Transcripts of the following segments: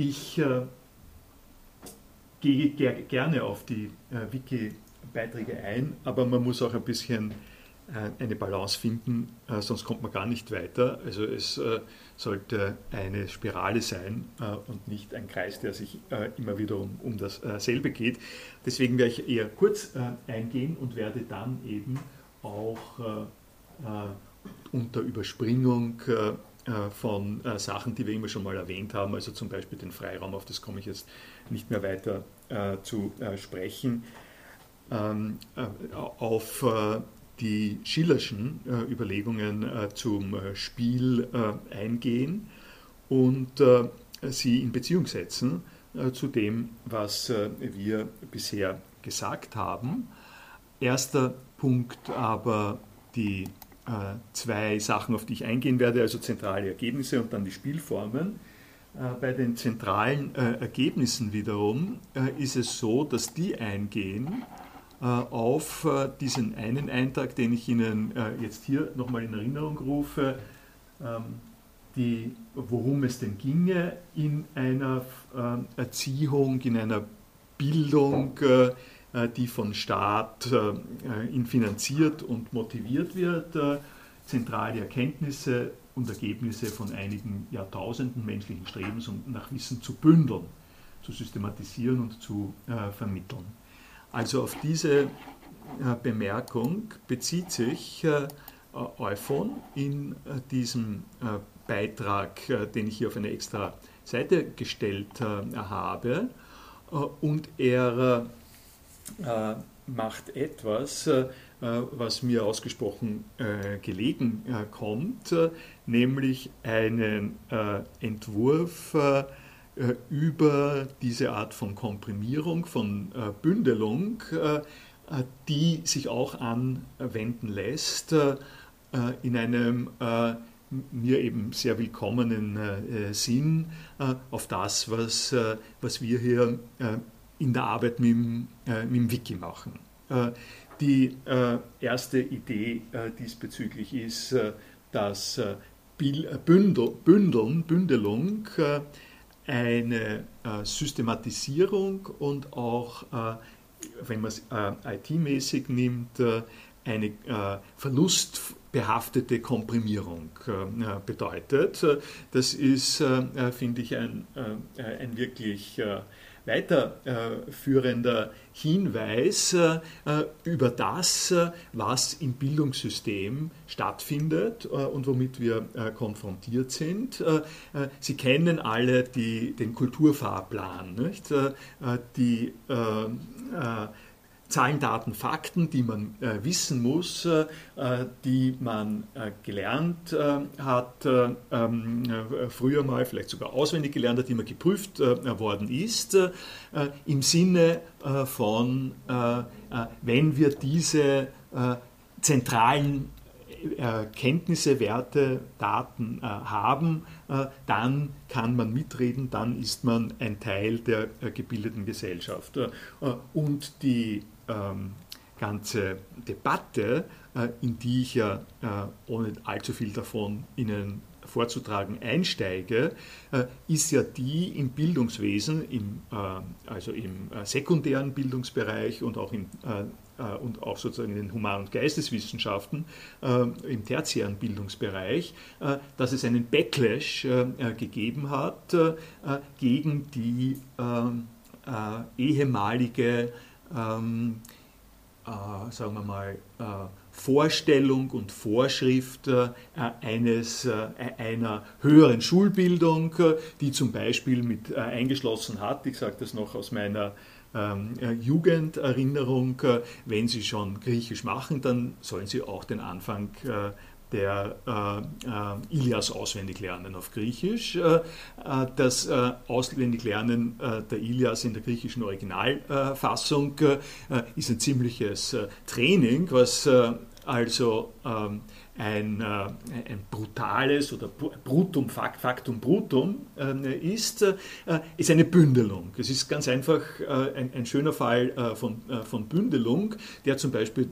ich äh, gehe ger gerne auf die äh, Wiki-Beiträge ein, aber man muss auch ein bisschen äh, eine Balance finden, äh, sonst kommt man gar nicht weiter. Also es äh, sollte eine Spirale sein und nicht ein Kreis, der sich immer wieder um, um dasselbe geht. Deswegen werde ich eher kurz eingehen und werde dann eben auch unter Überspringung von Sachen, die wir immer schon mal erwähnt haben, also zum Beispiel den Freiraum, auf das komme ich jetzt nicht mehr weiter zu sprechen, ähm, auf die Schillerschen äh, Überlegungen äh, zum äh, Spiel äh, eingehen und äh, sie in Beziehung setzen äh, zu dem, was wir bisher gesagt haben. Erster Punkt aber die zwei Sachen, auf die ich eingehen werde, also zentrale Ergebnisse und dann die Spielformen. Bei den zentralen Ergebnissen wiederum ist es so, dass die eingehen äh, auf äh, diesen einen Eintrag, den ich Ihnen äh, jetzt hier nochmal in Erinnerung rufe, ähm, die, worum es denn ginge in einer Erziehung, in einer Bildung, die von Staat finanziert und motiviert wird, zentrale Erkenntnisse und Ergebnisse von einigen Jahrtausenden menschlichen Strebens und nach Wissen zu bündeln, zu systematisieren und zu vermitteln. Also auf diese äh, Bemerkung bezieht sich äh, Euphon in äh, diesem Beitrag, den ich hier auf eine extra Seite gestellt habe. Und er macht etwas, was mir ausgesprochen gelegen kommt, nämlich einen Entwurf äh, über diese Art von Komprimierung, von äh, Bündelung, äh, die sich auch anwenden lässt in einem mir eben sehr willkommenen Sinn auf das, was, was wir hier in der Arbeit mit dem, mit dem Wiki machen. Die erste Idee diesbezüglich ist, dass Bündel, Bündeln, Bündelung eine äh, Systematisierung und auch, äh, wenn man es äh, IT-mäßig nimmt, äh, eine äh, verlustbehaftete Komprimierung äh, bedeutet. Das ist, finde ich, ein, ein wirklich weiterführender Hinweis äh, über das, äh, was im Bildungssystem stattfindet äh, und womit wir konfrontiert sind. Sie kennen alle die, den Kulturfahrplan, nicht? die Zahlen, Daten, Fakten, die man äh, wissen muss, äh, die man äh, gelernt äh, hat, äh, ähm, äh, früher mal vielleicht sogar auswendig gelernt hat, die man geprüft worden ist, im Sinne von, wenn wir diese zentralen Kenntnisse, Werte, Daten haben, dann kann man mitreden, dann ist man ein Teil der gebildeten Gesellschaft. und die ähm, ganze Debatte, äh, in die ich ja äh, ohne allzu viel davon Ihnen vorzutragen einsteige, äh, ist ja die im Bildungswesen, im, äh, also im äh, sekundären Bildungsbereich und auch, im, und auch sozusagen in den Human- und Geisteswissenschaften, im tertiären Bildungsbereich, dass es einen Backlash gegeben hat gegen die ehemalige ähm, äh, sagen wir mal, äh, Vorstellung und Vorschrift äh, eines, äh, einer höheren Schulbildung, äh, die zum Beispiel mit äh, eingeschlossen hat, ich sage das noch aus meiner ähm, Jugenderinnerung, wenn Sie schon Griechisch machen, dann sollen Sie auch den Anfang der äh, äh, Ilias auswendig lernen auf Griechisch. Äh, äh das äh, Auswendiglernen äh, der Ilias in der griechischen Originalfassung ist ein ziemliches Training, was also ähm, ein, ein brutales oder Brutum, Factum Brutum ist, ist eine Bündelung. Es ist ganz einfach ein, ein schöner Fall von, von Bündelung, der zum Beispiel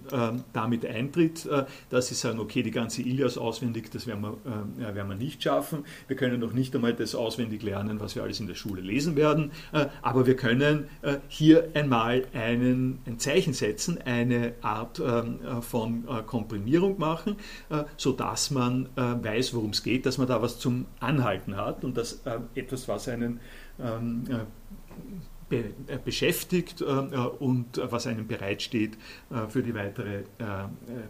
damit eintritt, dass Sie sagen, okay, die ganze Ilias auswendig, das werden wir, werden wir nicht schaffen. Wir können noch nicht einmal das auswendig lernen, was wir alles in der Schule lesen werden, aber wir können hier einmal einen, ein Zeichen setzen, eine Art von Komprimierung machen, sodass man weiß, worum es geht, dass man da was zum Anhalten hat und dass etwas, was einen ähm, be beschäftigt und was einem bereitsteht für die weitere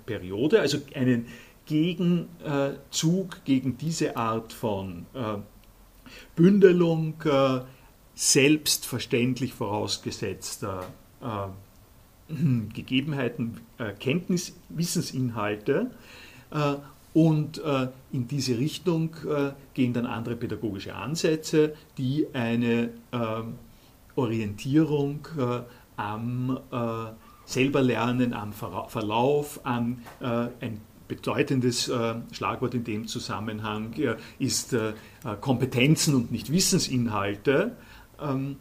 Periode. Also einen Gegenzug gegen diese Art von Bündelung selbstverständlich vorausgesetzter Gegebenheiten, Kenntnis, Wissensinhalte und äh, in diese Richtung äh, gehen dann andere pädagogische Ansätze, die eine äh, Orientierung äh, am äh, Selberlernen, am Verlauf, an äh, ein bedeutendes Schlagwort in dem Zusammenhang ist Kompetenzen und nicht Wissensinhalte. Ähm,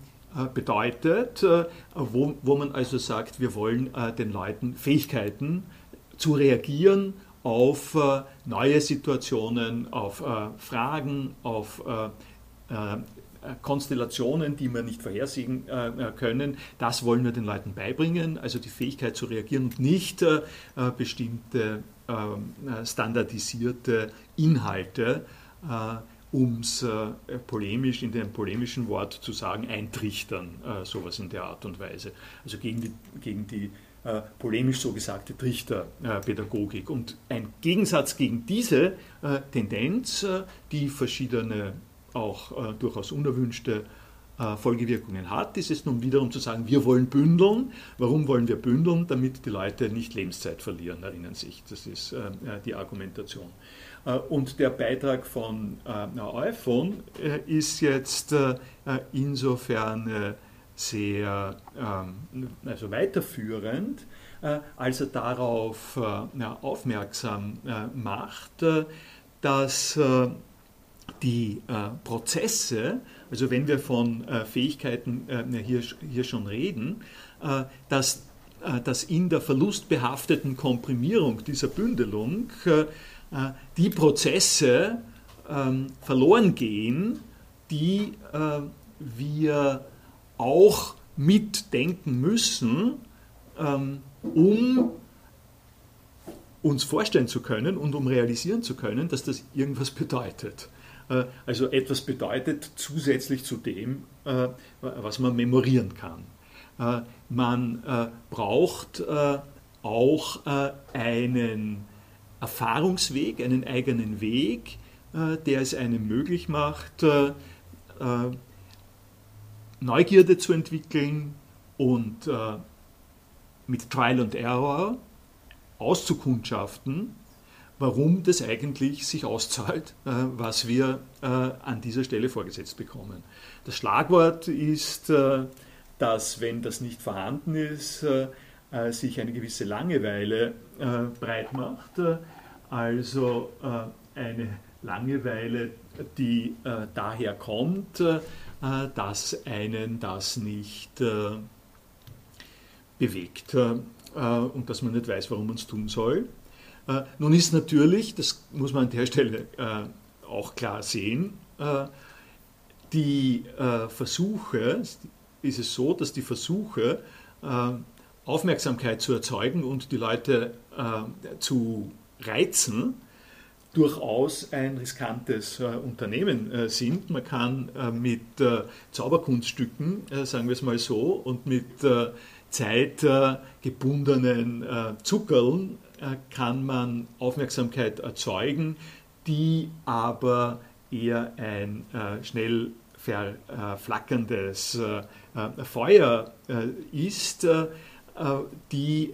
bedeutet, wo, wo man also sagt, wir wollen den Leuten Fähigkeiten zu reagieren auf äh, neue Situationen, auf äh, Fragen, auf äh, Konstellationen, die wir nicht vorhersehen können. Das wollen wir den Leuten beibringen, also die Fähigkeit zu reagieren und nicht bestimmte ähm, standardisierte Inhalte, um es polemisch, in dem polemischen Wort zu sagen, eintrichtern, sowas in der Art und Weise. Also gegen die, gegen die äh, polemisch so gesagte Trichterpädagogik. Und ein Gegensatz gegen diese äh, Tendenz, äh, die verschiedene auch durchaus unerwünschte Folgewirkungen hat, ist es nun wiederum zu sagen, wir wollen bündeln. Warum wollen wir bündeln? Damit die Leute nicht Lebenszeit verlieren, erinnern sich. Das ist die Argumentation. Und der Beitrag von iPhone ist jetzt insofern sehr ähm, also weiterführend, äh, als er darauf äh, aufmerksam äh, macht, dass die Prozesse, also wenn wir von Fähigkeiten hier, hier schon reden, dass, dass in der verlustbehafteten Komprimierung dieser Bündelung die Prozesse ähm, verloren gehen, die wir auch mitdenken müssen, ähm, um uns vorstellen zu können und um realisieren zu können, dass das irgendwas bedeutet. Äh, also etwas bedeutet zusätzlich zu dem, äh, was man memorieren kann. Äh, man braucht auch einen Erfahrungsweg, einen eigenen Weg, der es einem möglich macht, Neugierde zu entwickeln und äh, mit Trial and Error auszukundschaften, warum das eigentlich sich auszahlt, äh, was wir äh, an dieser Stelle vorgesetzt bekommen. Das Schlagwort ist, äh, dass wenn das nicht vorhanden ist, äh, äh, sich eine gewisse Langeweile breit macht, also eine Langeweile, die daher kommt, dass einen das nicht äh, bewegt äh, und dass man nicht weiß, warum man es tun soll. Nun ist natürlich, das muss man an der Stelle auch klar sehen, die Versuche, ist es so, dass die Versuche, Aufmerksamkeit zu erzeugen und die Leute zu reizen, durchaus ein riskantes äh, Unternehmen äh, sind. Man kann äh, mit äh, Zauberkunststücken, äh, sagen wir es mal so, und mit äh, zeitgebundenen Zuckerln kann man Aufmerksamkeit erzeugen, die aber eher ein schnell verflackerndes Feuer ist, die,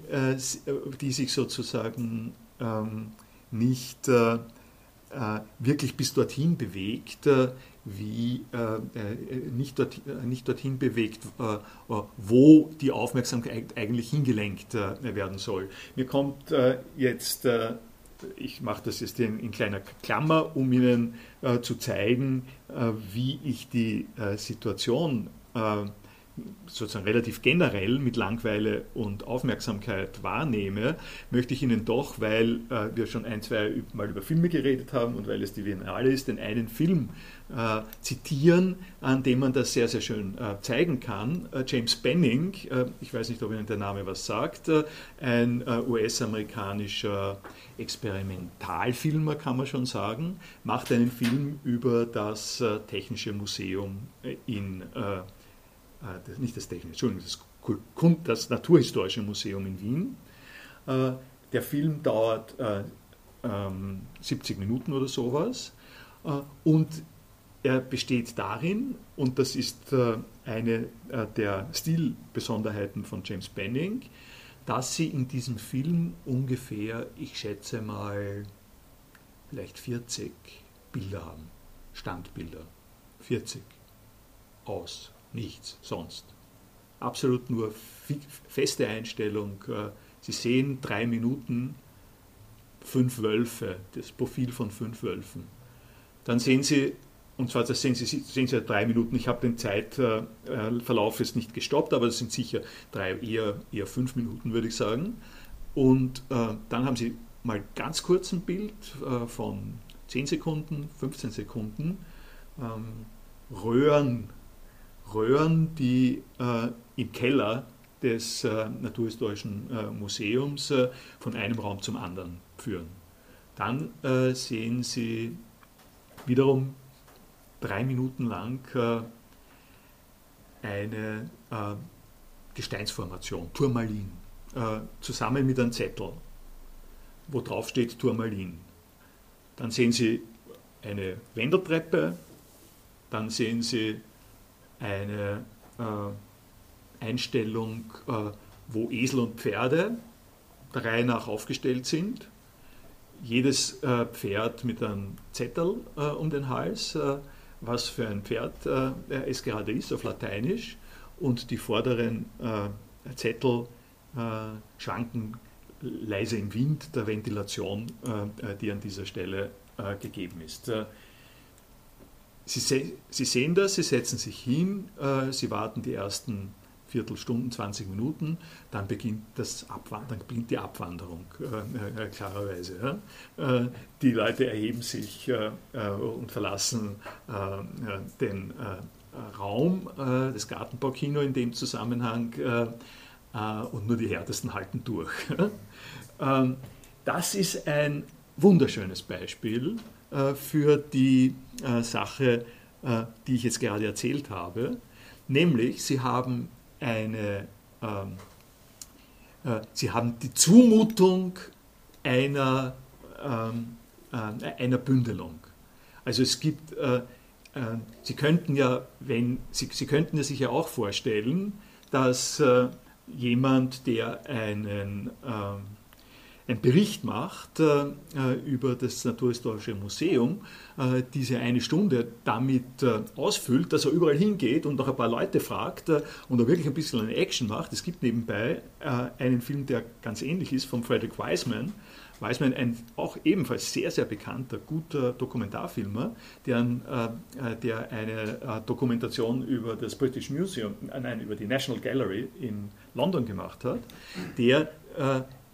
die sich sozusagen ähm, nicht äh, äh, wirklich bis dorthin bewegt, äh, wie nicht, dort, nicht dorthin bewegt, wo die Aufmerksamkeit eigentlich hingelenkt werden soll. Mir kommt jetzt ich mache das jetzt in, in, kleiner Klammer, um Ihnen äh, zu zeigen, äh, wie ich die äh, Situation äh, sozusagen relativ generell mit Langweile und Aufmerksamkeit wahrnehme, möchte ich Ihnen doch, weil äh, wir schon ein, zwei Mal über Filme geredet haben und weil es die Biennale ist, den einen Film äh, zitieren, an dem man das sehr, sehr schön äh, zeigen kann. Äh, James Benning, äh, ich weiß nicht, ob Ihnen der Name was sagt, äh, ein US-amerikanischer Experimentalfilmer, kann man schon sagen, macht einen Film über das Technische Museum in äh, das, nicht das Technische, Entschuldigung, das, das Naturhistorische Museum in Wien. Äh, der Film dauert 70 ähm, Minuten oder sowas. Äh, und er besteht darin, und das ist eine der Stilbesonderheiten von James Benning, dass sie in diesem Film ungefähr, ich schätze mal, vielleicht 40 Bilder haben, Standbilder, 40 aus nichts sonst. Absolut nur feste Einstellung. Äh, Sie sehen drei Minuten fünf Wölfe, das Profil von fünf Wölfen. Dann sehen Sie, und zwar das sehen Sie, sehen Sie drei Minuten, ich habe den Zeitverlauf jetzt nicht gestoppt, aber das sind sicher drei, eher, eher fünf Minuten, würde ich sagen. Und äh, dann haben Sie mal ganz kurz ein Bild äh, von 10 Sekunden, 15 Sekunden, ähm, Röhren Röhren, die äh, im Keller des äh, Naturhistorischen äh, Museums äh, von einem Raum zum anderen führen. Dann äh, sehen Sie wiederum drei Minuten lang äh, eine Gesteinsformation, Turmalin, zusammen mit einem Zettel, wo drauf steht Turmalin. Dann sehen Sie eine Wendeltreppe, dann sehen Sie eine äh, Einstellung, äh, wo Esel und Pferde der Reihe nach aufgestellt sind. Jedes äh, Pferd mit einem Zettel äh, um den Hals, äh, was für ein Pferd äh, es gerade ist, auf Lateinisch. Und die vorderen Zettel schwanken leise im Wind der Ventilation, die an dieser Stelle gegeben ist. Sie, se Sie, sehen das, Sie setzen sich hin, äh, Sie warten die ersten Viertelstunden, 20 Minuten, dann beginnt, das dann beginnt die Abwanderung, äh, äh, klarerweise. Ja? Äh, die Leute erheben sich äh, äh, und verlassen den Raum, das Gartenbaukino in dem Zusammenhang, und nur die Härtesten halten durch. Ähm, das ist ein wunderschönes Beispiel äh, für die äh, Sache, äh, die ich jetzt gerade erzählt habe. Nämlich, sie haben eine, ähm, sie haben die Zumutung einer, ähm, einer Bündelung. Also es gibt, Sie könnten ja, wenn, Sie, Sie könnten sich ja auch vorstellen, dass jemand, der einen ähm, einen Bericht macht äh, über das Naturhistorische Museum, äh, diese eine Stunde damit äh, ausfüllt, dass er überall hingeht und noch ein paar Leute fragt äh, und er wirklich ein bisschen eine Action macht. Es gibt nebenbei äh, einen Film, der ganz ähnlich ist, von Frederick Wiseman. Wiseman, ein auch ebenfalls sehr, sehr bekannter, guter Dokumentarfilmer, der, äh, der eine Dokumentation über das British Museum, nein, über die National Gallery in London gemacht hat, der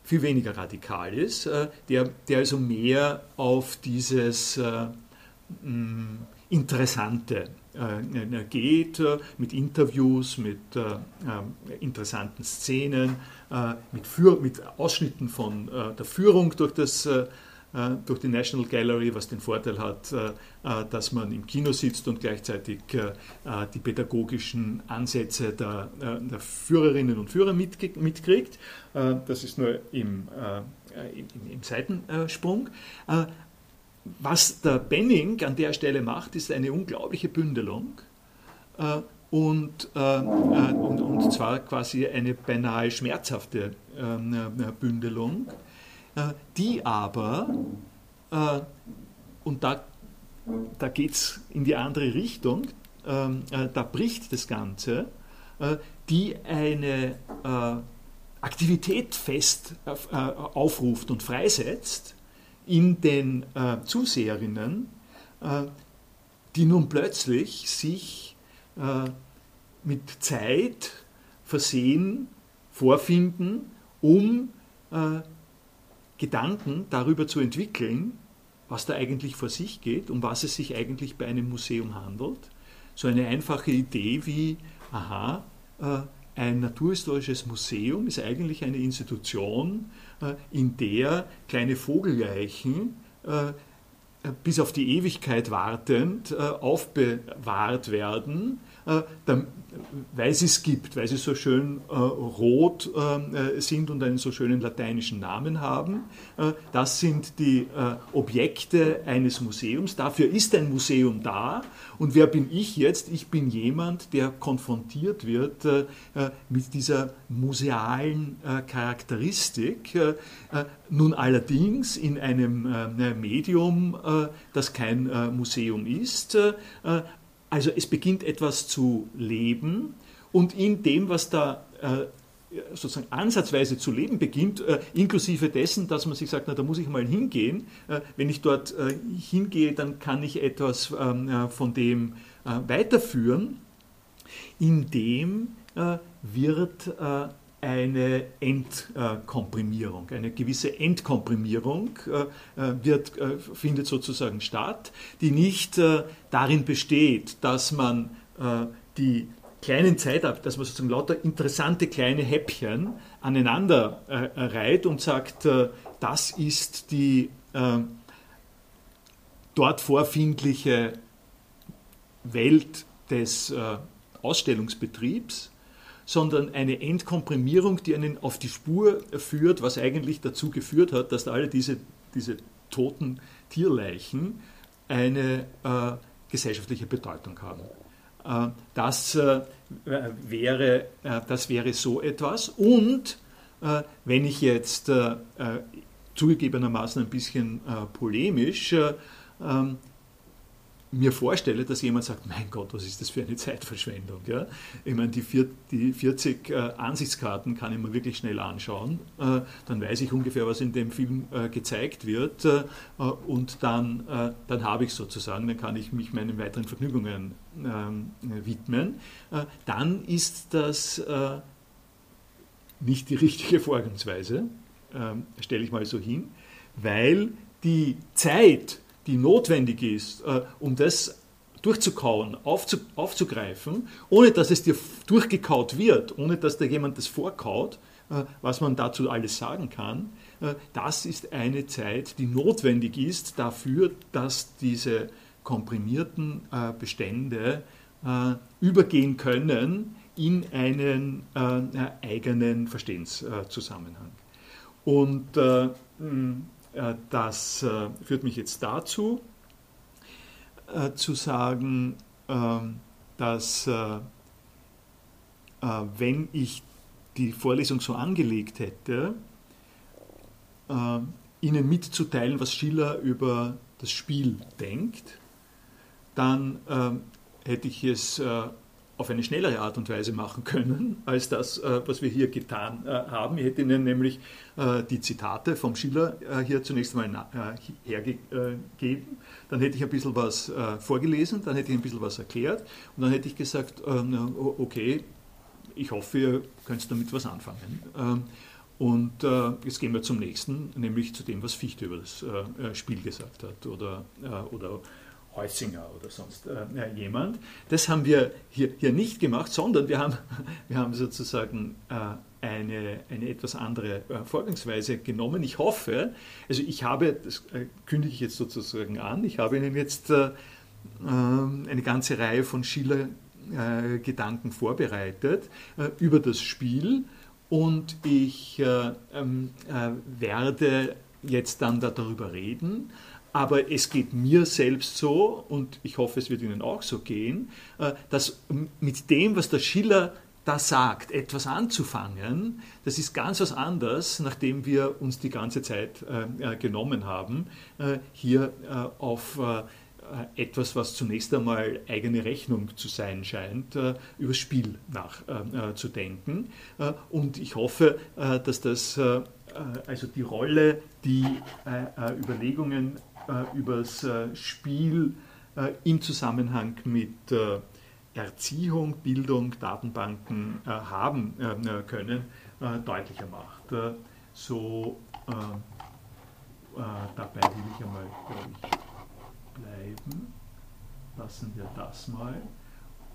viel weniger radikal ist, äh, der, der also mehr auf dieses äh, Interessante äh, geht, mit Interviews, mit interessanten Szenen, mit, Ausschnitten von der Führung durch das durch die National Gallery, was den Vorteil hat, äh, äh, dass man im Kino sitzt und gleichzeitig die pädagogischen Ansätze der, Führerinnen und Führer mitkriegt. Das ist nur im, im, Seitensprung. Was der Benning an der Stelle macht, ist eine unglaubliche Bündelung. Und, und, und zwar quasi eine beinahe schmerzhafte ähm, Bündelung äh, die aber, äh, und da, da geht es in die andere Richtung, ähm, äh, da bricht das Ganze, die eine Aktivität fest aufruft und freisetzt, in den Zuseherinnen, die nun plötzlich sich mit Zeit versehen, vorfinden, um Gedanken darüber zu entwickeln, was da eigentlich vor sich geht, um was es sich eigentlich bei einem Museum handelt. So eine einfache Idee wie, aha, äh, ein naturhistorisches Museum ist eigentlich eine Institution, äh, in der kleine Vogelleichen äh, bis auf die Ewigkeit wartend aufbewahrt werden, weil sie es gibt, weil sie so schön äh, rot äh, sind und einen so schönen lateinischen Namen haben. Äh, das sind die äh, Objekte eines Museums. Dafür ist ein Museum da. Und wer bin ich jetzt? Ich bin jemand, der konfrontiert wird äh, äh, mit dieser musealen Charakteristik. nun allerdings in einem Medium, das kein Museum ist, also es beginnt etwas zu leben und in dem, was da äh, sozusagen ansatzweise zu leben beginnt, äh, inklusive dessen, dass man sich sagt, na, da muss ich mal hingehen. Äh, wenn ich dort hingehe, dann kann ich etwas ähm, äh, von dem weiterführen. In dem wird eine Entkomprimierung, eine gewisse Entkomprimierung äh, äh, wird, äh, findet sozusagen statt, die nicht darin besteht, dass man die kleinen Zeitab, dass man sozusagen lauter interessante kleine Häppchen aneinander reiht und sagt, das ist die dort vorfindliche Welt des Ausstellungsbetriebs, sondern eine Entkomprimierung, die einen auf die Spur führt, was eigentlich dazu geführt hat, dass alle diese, diese toten Tierleichen eine äh, gesellschaftliche Bedeutung haben. Äh, das, äh, wäre, äh, das wäre so etwas. Und äh, wenn ich jetzt äh, zugegebenermaßen ein bisschen polemisch ähm, mir vorstelle, dass jemand sagt, mein Gott, was ist das für eine Zeitverschwendung. Ja? Ich meine, die, vier, die 40 äh, Ansichtskarten kann ich mir wirklich schnell anschauen. Äh, dann weiß ich ungefähr, was in dem Film äh, gezeigt wird. Äh, und dann, äh, dann habe ich sozusagen, dann kann ich mich meinen weiteren Vergnügungen ähm, widmen. Äh, dann ist das nicht die richtige Vorgangsweise, ähm, stelle ich mal so hin, weil die Zeit, die notwendig ist, äh, um das durchzukauen, aufzu, aufzugreifen, ohne dass es dir durchgekaut wird, ohne dass da jemand das vorkaut, äh, was man dazu alles sagen kann, äh, das ist eine Zeit, die notwendig ist dafür, dass diese komprimierten Bestände übergehen können in einen eigenen Verstehenszusammenhang. Und äh, das äh, führt mich jetzt dazu, äh, zu sagen, ähm, dass wenn ich die Vorlesung so angelegt hätte, Ihnen mitzuteilen, was Schiller über das Spiel denkt, dann hätte ich es auf eine schnellere Art und Weise machen können, als das, äh, was wir hier getan äh, haben. Ich hätte Ihnen nämlich äh, die Zitate vom Schiller hier zunächst einmal hergegeben. Dann hätte ich ein bisschen was vorgelesen, dann hätte ich ein bisschen was erklärt und dann hätte ich gesagt, okay, ich hoffe, ihr könnt damit was anfangen. Ähm, und jetzt gehen wir zum nächsten, nämlich zu dem, was Fichte über das Spiel gesagt hat oder, oder Heusinger oder sonst äh, jemand. Das haben wir hier, hier nicht gemacht, sondern wir haben, wir haben sozusagen äh, eine, eine etwas andere äh, Vorgangsweise genommen. Ich hoffe, also ich habe, das äh, kündige ich jetzt sozusagen an, ich habe Ihnen jetzt äh, ähm, eine ganze Reihe von Schiller-Gedanken vorbereitet äh, über das Spiel und ich ähm, werde jetzt dann darüber reden aber es geht mir selbst so, und ich hoffe, es wird Ihnen auch so gehen, äh, dass mit dem, was der Schiller da sagt, etwas anzufangen, das ist ganz was anderes, nachdem wir uns die ganze Zeit äh, äh, genommen haben, hier auf etwas, was zunächst einmal eigene Rechnung zu sein scheint, über das Spiel nachzudenken. und ich hoffe, dass das also die Rolle, die Überlegungen über das Spiel im Zusammenhang mit Erziehung, Bildung, Datenbanken haben können, deutlicher macht. So dabei will ich einmal, glaube ich, bleiben. Lassen wir das mal.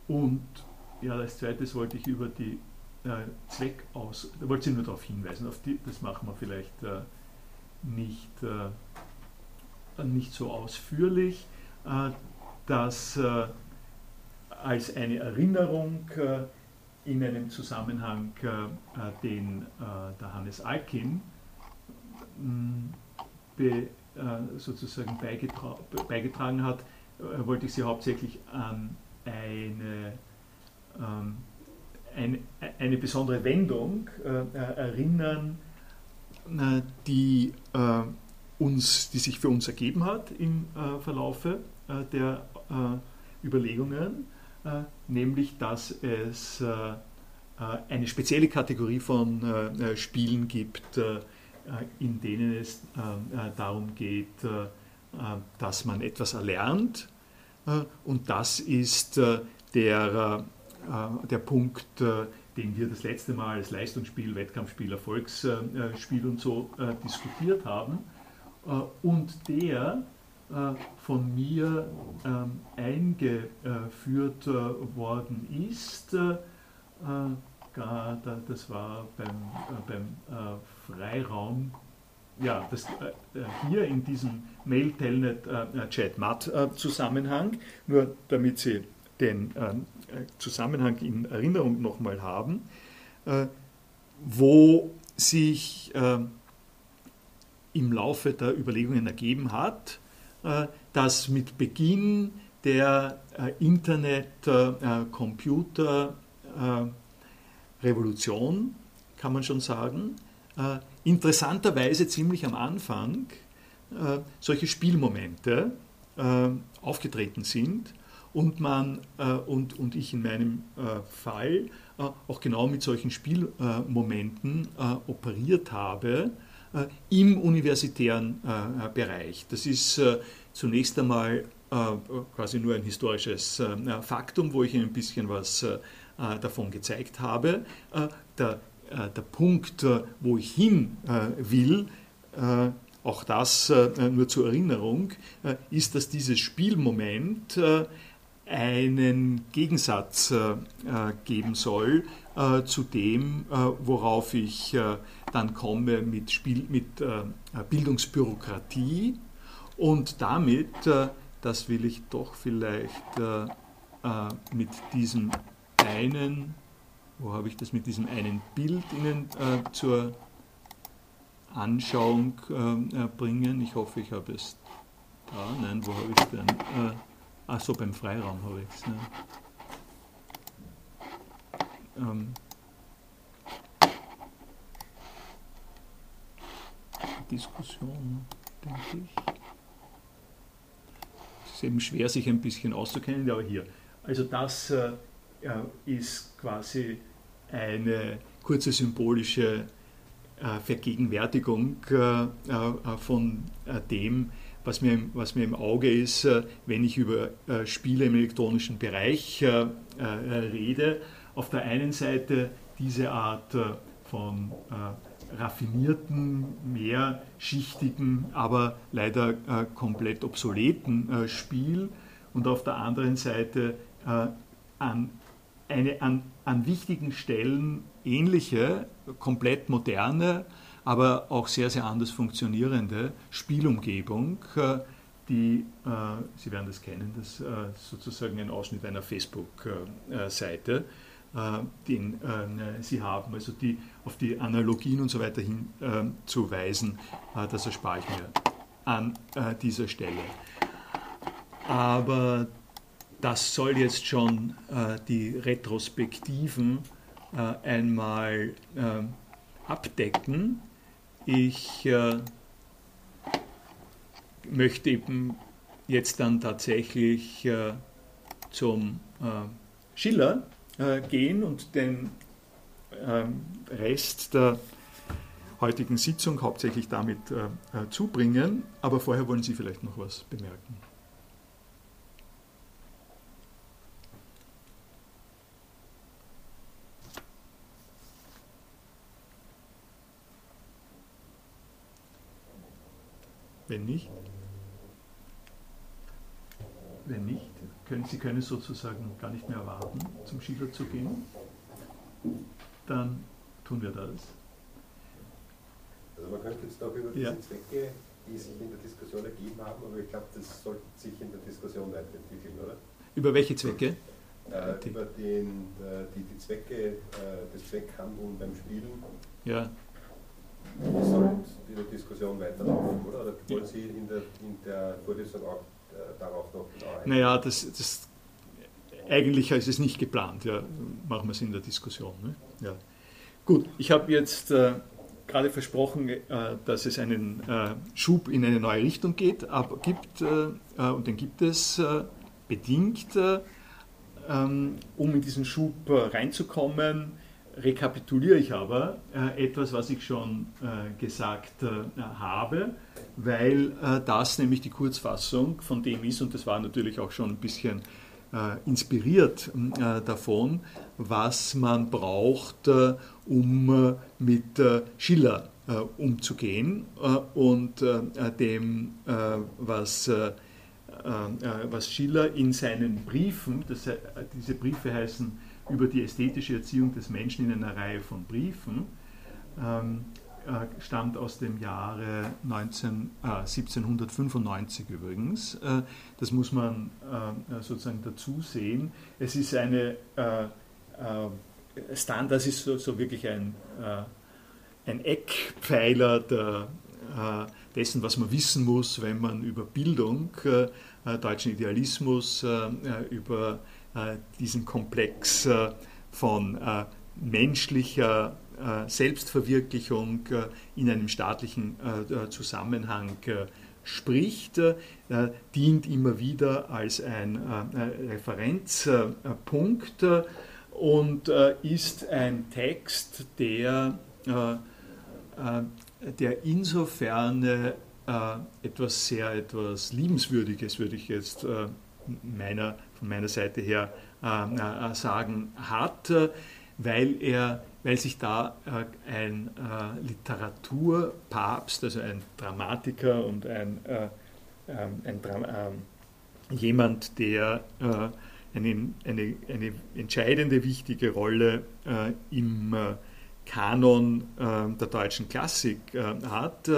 Und ja, als zweites wollte ich über die äh, Zweckaus, da wollte ich nur darauf hinweisen, auf die, das machen wir vielleicht äh, nicht, äh, nicht so ausführlich, äh, dass äh, als eine Erinnerung äh, in einem Zusammenhang, den der Hannes Alkin be, sozusagen beigetra beigetragen hat, wollte ich Sie hauptsächlich an eine ähm, ein, eine besondere Wendung erinnern, die, uns, die sich für uns ergeben hat im äh, Verlaufe äh, der äh, Überlegungen, nämlich dass es eine spezielle Kategorie von Spielen gibt, in denen es darum geht, dass man etwas erlernt. und das ist der äh, der Punkt, äh, den wir das letzte Mal als Leistungsspiel, Wettkampfspiel, Erfolgsspiel und so äh, diskutiert haben und der von mir ähm, eingeführt worden ist. Das war beim, beim Freiraum ja, das, äh, hier in diesem Mail-Telnet-Chat-Mat-Zusammenhang, nur damit Sie den ähm, Zusammenhang in Erinnerung nochmal haben, äh, wo sich äh, im Laufe der Überlegungen ergeben hat, äh, dass mit Beginn der Internet-Computer-Revolution, kann man schon sagen, interessanterweise ziemlich am Anfang solche Spielmomente aufgetreten sind und man äh, und, und ich in meinem äh, Fall äh, auch genau mit solchen Spielmomenten äh, operiert habe äh, im universitären äh, Bereich. Das ist zunächst einmal quasi nur ein historisches Faktum, wo ich Ihnen ein bisschen was davon gezeigt habe. Der, der Punkt, wo ich hin will, auch das nur zur Erinnerung, ist, dass dieses Spielmoment einen Gegensatz äh, geben soll äh, zu dem, äh, worauf ich äh, dann komme mit, Spiel, mit äh, Bildungsbürokratie und damit, äh, das will ich doch vielleicht mit diesem einen, wo habe ich das mit diesem einen Bild Ihnen zur Anschauung bringen. Ich hoffe, ich habe es da. Nein, wo habe ich es denn? Ach so, beim Freiraum habe ich es. Ne? Ähm, Diskussion, denke ich. Es ist eben schwer, sich ein bisschen auszukennen, aber hier. Also das äh, ist quasi eine kurze symbolische äh, Vergegenwärtigung äh, äh von äh, dem, was mir, was mir im Auge ist, äh, wenn ich über äh, Spiele im elektronischen Bereich äh, rede. Auf der einen Seite diese Art von raffinierten, mehrschichtigen, aber leider komplett obsoleten Spiel und auf der anderen Seite an, eine an, an wichtigen Stellen ähnliche, komplett moderne, aber auch sehr, sehr anders funktionierende Spielumgebung, äh, die, äh, Sie werden das kennen, das ist äh, sozusagen ein Ausschnitt einer Facebook-Seite, den Sie haben, also die auf die Analogien und so weiter hinzuweisen, das erspare ich mir an dieser Stelle. Aber das soll jetzt schon die Retrospektiven einmal abdecken. Ich äh, möchte eben jetzt dann tatsächlich äh, zum äh, Schiller äh, gehen und den ähm, Rest der heutigen Sitzung hauptsächlich damit zubringen. Aber vorher wollen Sie vielleicht noch was bemerken. Wenn nicht, wenn nicht, können Sie können sozusagen gar nicht mehr erwarten, zum Schiller zu gehen, dann tun wir das. Also man könnte jetzt auch über diese ja. Zwecke, die sich in der Diskussion ergeben haben, aber ich glaube, das sollte sich in der Diskussion weiterentwickeln, oder? Über welche Zwecke? Äh, über den, äh, die, die Zwecke äh, des Zweckhandeln beim Spielen. Ja sollte die Diskussion weiterlaufen, oder? Oder wollen Sie in der, in der Vorlesung auch darauf noch genau eingehen? Naja, das, das, eigentlich ist es nicht geplant. Ja. Machen wir es in der Diskussion. Ne? Ja. Gut, ich habe jetzt äh, gerade versprochen, äh, dass es einen äh, Schub in eine neue Richtung geht, aber gibt, äh, äh, und den gibt es bedingt, ähm, um in diesen Schub reinzukommen rekapituliere ich aber äh, etwas, was ich schon äh, gesagt äh, habe, weil äh, das nämlich die Kurzfassung von dem ist, und das war natürlich auch schon ein bisschen äh, inspiriert äh, davon, was man braucht, um mit Schiller umzugehen und dem, was was Schiller in seinen Briefen, das, diese Briefe heißen über die ästhetische Erziehung des Menschen in einer Reihe von Briefen, ähm, äh, stammt aus dem Jahre 19, äh, 1795 übrigens. Äh, das muss man äh, sozusagen dazu sehen. Es ist eine äh, äh, Stand, das ist so, so wirklich ein, ein Eckpfeiler der, dessen, was man wissen muss, wenn man über Bildung, deutschen Idealismus, über äh, diesen Komplex äh, von äh, menschlicher Selbstverwirklichung in einem staatlichen Zusammenhang spricht, dient immer wieder als ein Referenzpunkt und ist ein Text, der, der insofern etwas sehr etwas Liebenswürdiges, würde ich jetzt meiner von meiner Seite her äh, äh, sagen hat, äh, weil, er, weil sich da äh, ein äh, Literaturpapst, also ein Dramatiker und ein, äh, ähm, ein ähm, jemand, der eine, eine, eine, entscheidende, wichtige Rolle im Kanon der deutschen Klassik hat,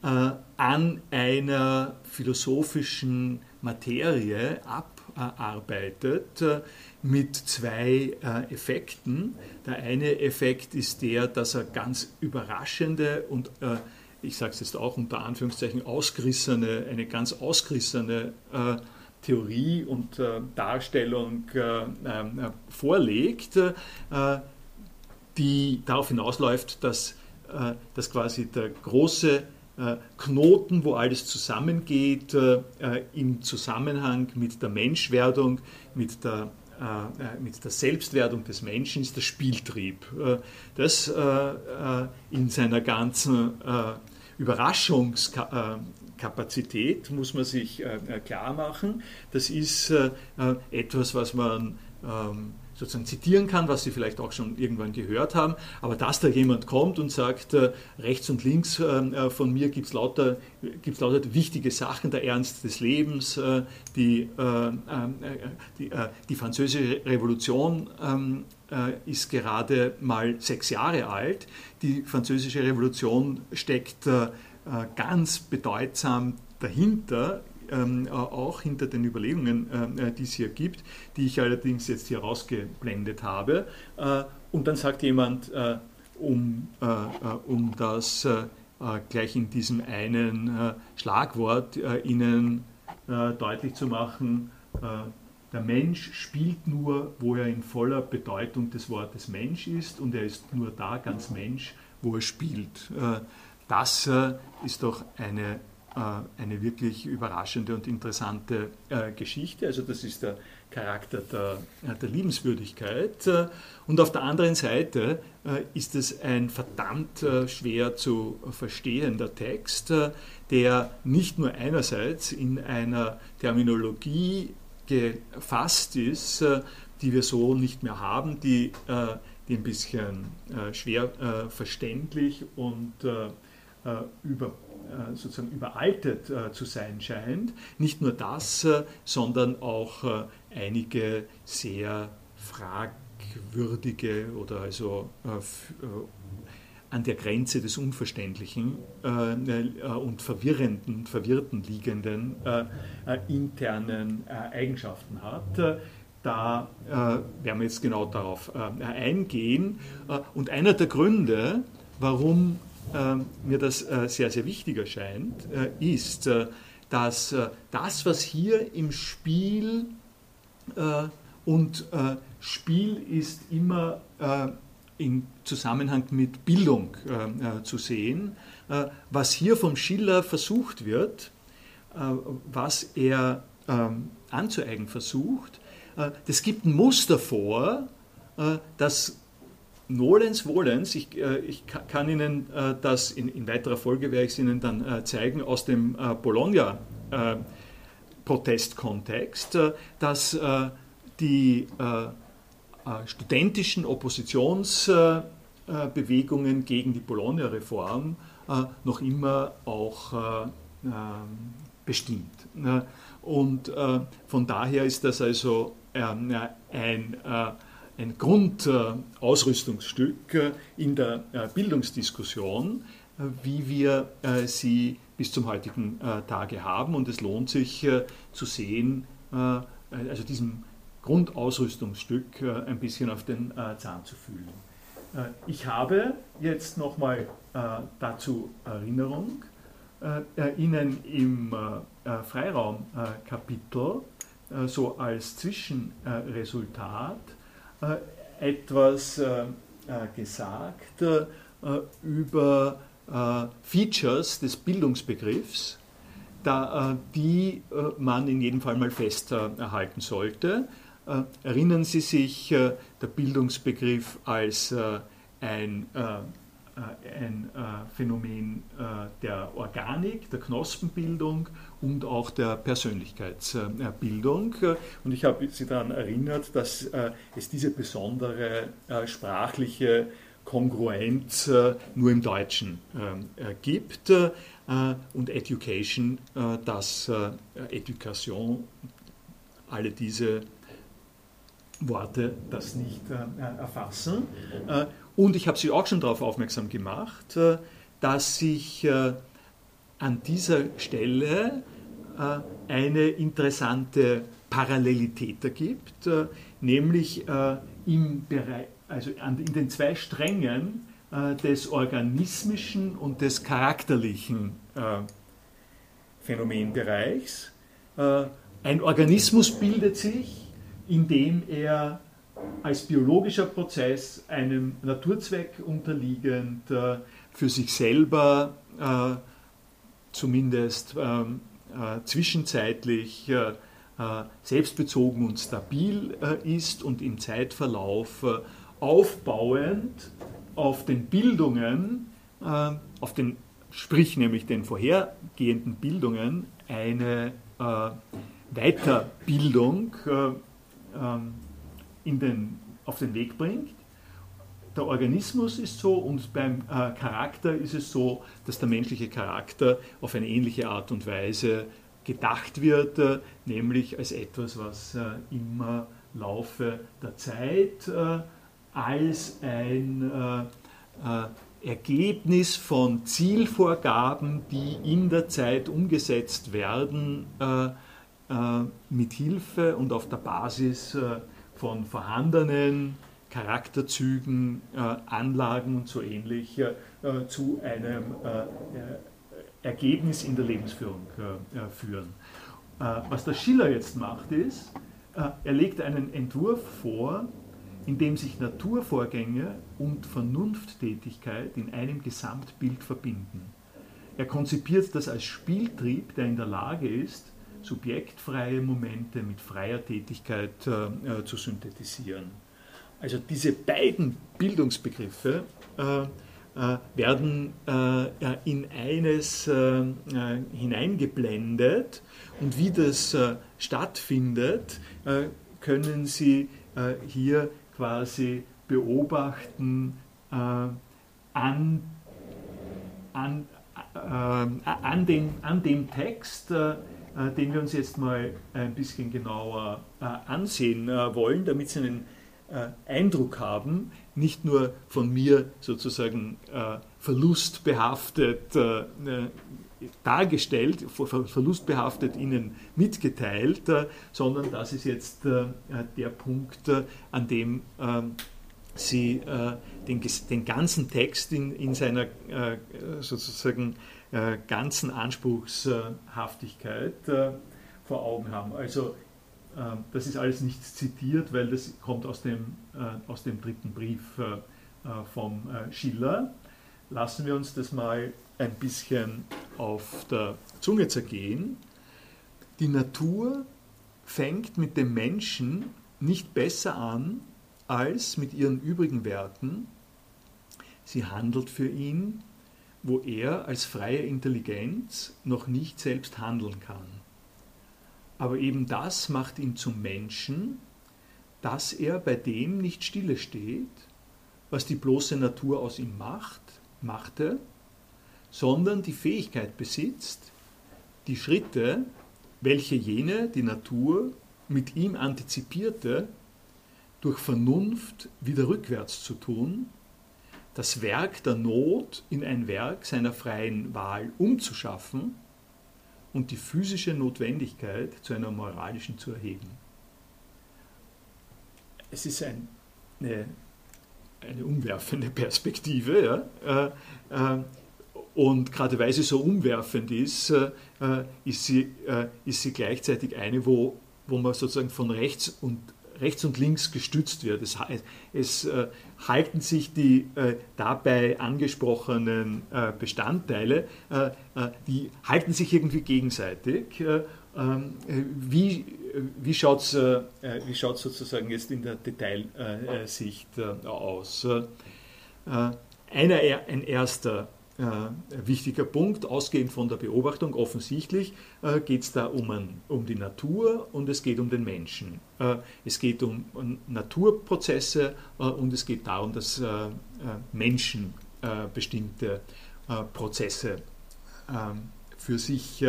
an einer philosophischen Materie ab arbeitet äh, mit zwei äh, Effekten. Der eine Effekt ist der, dass er ganz überraschende und äh, ich sage es jetzt auch unter Anführungszeichen ausgerissene, eine ganz ausgerissene Theorie und Darstellung vorlegt, die darauf hinausläuft, dass, dass quasi der große Knoten, wo alles zusammengeht, äh, im Zusammenhang mit der Menschwerdung, mit der, äh, mit der Selbstwerdung des Menschen ist der Spieltrieb. Das in seiner ganzen Überraschungskapazität muss man sich klar machen. Das ist etwas, was man ähm, sozusagen zitieren kann, was Sie vielleicht auch schon irgendwann gehört haben. Aber dass da jemand kommt und sagt, äh, rechts und links ähm, äh, von mir gibt es lauter, gibt's lauter wichtige Sachen, der Ernst des Lebens, äh, die, die, die, französische Revolution ähm, ist gerade mal sechs Jahre alt. Die französische Revolution steckt ganz bedeutsam dahinter ähm, auch hinter den Überlegungen, äh, die es hier gibt, die ich allerdings jetzt hier rausgeblendet habe. Äh, und dann sagt jemand, äh, um, äh, äh, um das äh, gleich in diesem einen Schlagwort Ihnen deutlich zu machen, der Mensch spielt nur, wo er in voller Bedeutung des Wortes Mensch ist und er ist nur da ganz Mensch, wo er spielt. Das ist doch eine äh, eine wirklich überraschende und interessante äh, Geschichte. Also das ist der Charakter der, der Liebenswürdigkeit. Und auf der anderen Seite ist es ein verdammt schwer zu verstehender Text, der nicht nur einerseits in einer Terminologie gefasst ist, die wir so nicht mehr haben, die, die ein bisschen schwer verständlich und über äh, sozusagen überaltet äh, zu sein scheint. Nicht nur das, äh, sondern auch einige sehr fragwürdige oder also an der Grenze des Unverständlichen und verwirrenden, verwirrten liegenden internen Eigenschaften hat. Da werden wir jetzt genau darauf eingehen. Und einer der Gründe, warum äh, mir das äh, sehr, sehr wichtig erscheint, äh, ist, äh, dass das, was hier im Spiel und Spiel ist immer im Zusammenhang mit Bildung zu sehen, was hier vom Schiller versucht wird, was er ähm, anzueigen versucht, das gibt ein Muster vor, das Nolens Wohlens, ich, äh, ich kann Ihnen äh, das in, in, weiterer Folge werde ich es Ihnen dann äh, zeigen aus dem äh, Bologna-Protestkontext, äh, dass äh, die studentischen Oppositionsbewegungen gegen die Bologna-Reform noch immer auch bestimmt. Ne? Und von daher ist das also ein ein Grundausrüstungsstück äh, in der äh, Bildungsdiskussion, äh, wie wir sie bis zum heutigen Tage haben. Und es lohnt sich zu sehen, also diesem Grundausrüstungsstück ein bisschen auf den Zahn zu fühlen. Ich habe jetzt nochmal dazu Erinnerung, Ihnen im Freiraumkapitel so als Zwischenresultat etwas äh, äh, gesagt über Features des Bildungsbegriffs, die man in jedem Fall mal festhalten sollte. Erinnern Sie sich, der Bildungsbegriff als ein äh, ein äh, Phänomen äh, der Organik, der Knospenbildung und auch der Persönlichkeitsbildung. Und ich habe Sie daran erinnert, dass es diese besondere sprachliche Kongruenz nur im Deutschen gibt und Education, das Education, alle diese Worte das nicht erfassen. Und ich habe Sie auch schon darauf aufmerksam gemacht, äh, dass sich äh, an dieser Stelle äh, eine interessante Parallelität ergibt, nämlich im Bereich, also in den zwei Strängen des organismischen und des charakterlichen Phänomenbereichs. Ein Organismus bildet sich, indem er als biologischer Prozess einem Naturzweck unterliegend, äh, für sich selber äh, zumindest ähm, äh, zwischenzeitlich selbstbezogen und stabil ist und im Zeitverlauf aufbauend auf den Bildungen, auf den, sprich nämlich den vorhergehenden Bildungen, eine Weiterbildung ähm, in den, auf den Weg bringt. Der Organismus ist so und beim äh, Charakter ist es so, dass der menschliche Charakter auf eine ähnliche Art und Weise gedacht wird, äh, nämlich als etwas, was äh, im Laufe der Zeit äh, als ein äh, äh, Ergebnis von Zielvorgaben, die in der Zeit umgesetzt werden, mit Hilfe und auf der Basis von vorhandenen Charakterzügen, äh, Anlagen und so ähnlich äh, zu einem äh, Ergebnis in der Lebensführung führen. was der Schiller jetzt macht, ist, er legt einen Entwurf vor, in dem sich Naturvorgänge und Vernunfttätigkeit in einem Gesamtbild verbinden. Er konzipiert das als Spieltrieb, der in der Lage ist, subjektfreie Momente mit freier Tätigkeit zu synthetisieren. Also diese beiden Bildungsbegriffe werden in eines hineingeblendet und wie das stattfindet, können Sie hier quasi beobachten an, an, an, den, an dem Text, den wir uns jetzt mal ein bisschen genauer ansehen wollen, damit Sie einen Eindruck haben, nicht nur von mir sozusagen verlustbehaftet dargestellt, verlustbehaftet Ihnen mitgeteilt, sondern das ist jetzt der Punkt, an dem Sie den, den ganzen Text in, in seiner sozusagen ganzen Anspruchshaftigkeit vor Augen haben. Also das ist alles nicht zitiert, weil das kommt aus dem, aus dem dritten Brief vom Schiller. Lassen wir uns das mal ein bisschen auf der Zunge zergehen. Die Natur fängt mit dem Menschen nicht besser an als mit ihren übrigen Werken. Sie handelt für ihn, wo er als freie Intelligenz noch nicht selbst handeln kann. Aber eben das macht ihn zum Menschen, dass er bei dem nicht stille steht, was die bloße Natur aus ihm macht, machte, sondern die Fähigkeit besitzt, die Schritte, welche jene, die Natur, mit ihm antizipierte, durch Vernunft wieder rückwärts zu tun, das Werk der Not in ein Werk seiner freien Wahl umzuschaffen und die physische Notwendigkeit zu einer moralischen zu erheben. Es ist ein, eine, eine umwerfende Perspektive. Ja? Äh, äh, und gerade weil sie so umwerfend ist, äh, ist, sie, ist sie gleichzeitig eine, wo, wo man sozusagen von rechts und, rechts und links gestützt wird. Es, es halten sich die äh, dabei angesprochenen äh, Bestandteile, die halten sich irgendwie gegenseitig. Ähm, wie wie schaut es wie schaut's sozusagen jetzt in der Detailsicht aus? Einer, ein erster äh, wichtiger Punkt. Ausgehend von der Beobachtung, offensichtlich äh, geht es da um, ein, um die Natur und es geht um den Menschen. Äh, es geht um, um Naturprozesse äh, und es geht darum, dass äh, äh, Menschen bestimmte Prozesse ähm, für sich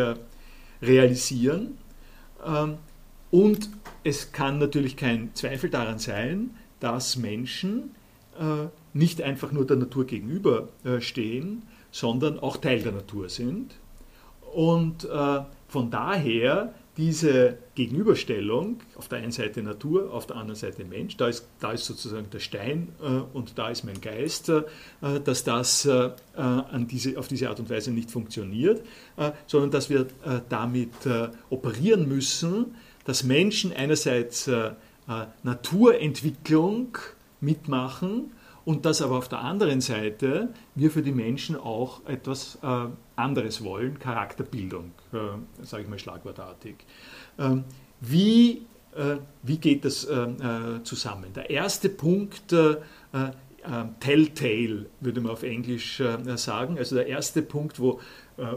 realisieren. Ähm, und es kann natürlich kein Zweifel daran sein, dass Menschen nicht einfach nur der Natur gegenüberstehen, sondern auch Teil der Natur sind. Und äh, von daher diese Gegenüberstellung, auf der einen Seite Natur, auf der anderen Seite Mensch, da ist, da ist sozusagen der Stein äh, und da ist mein Geist, äh, dass das äh, an diese, auf diese Art und Weise nicht funktioniert, äh, sondern dass wir äh, damit äh, operieren müssen, dass Menschen einerseits Naturentwicklung mitmachen und dass aber auf der anderen Seite wir für die Menschen auch etwas äh, anderes wollen, Charakterbildung, äh, sage ich mal schlagwortartig. Ähm, wie, äh, wie geht das äh, äh, zusammen? Der erste Punkt, äh, Telltale würde man auf Englisch sagen, also der erste Punkt, wo,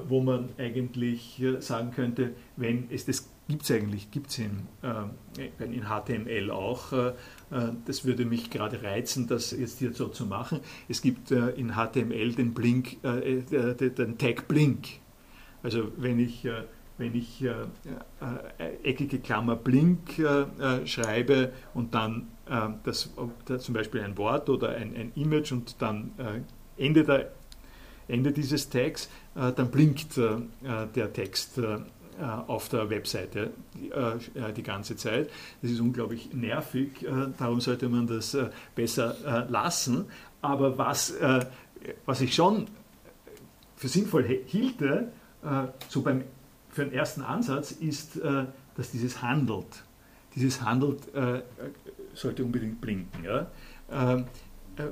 wo man eigentlich sagen könnte, wenn es das gibt es eigentlich, gibt es in, in HTML auch, das würde mich gerade reizen, das jetzt hier so zu machen. Es gibt äh, in HTML den, Blink, äh, den Tag Blink. Also wenn ich, wenn ich eckige Klammer Blink schreibe und dann das, zum Beispiel ein Wort oder ein, ein Image und dann Ende, der, Ende dieses Tags, dann blinkt der Text äh, auf der Webseite äh, die ganze Zeit. Das ist unglaublich nervig, äh, darum sollte man das besser lassen. Aber was, was ich schon für sinnvoll hielte, so beim, für den ersten Ansatz, ist, dass dieses handelt. Dieses handelt sollte unbedingt blinken. Ähm,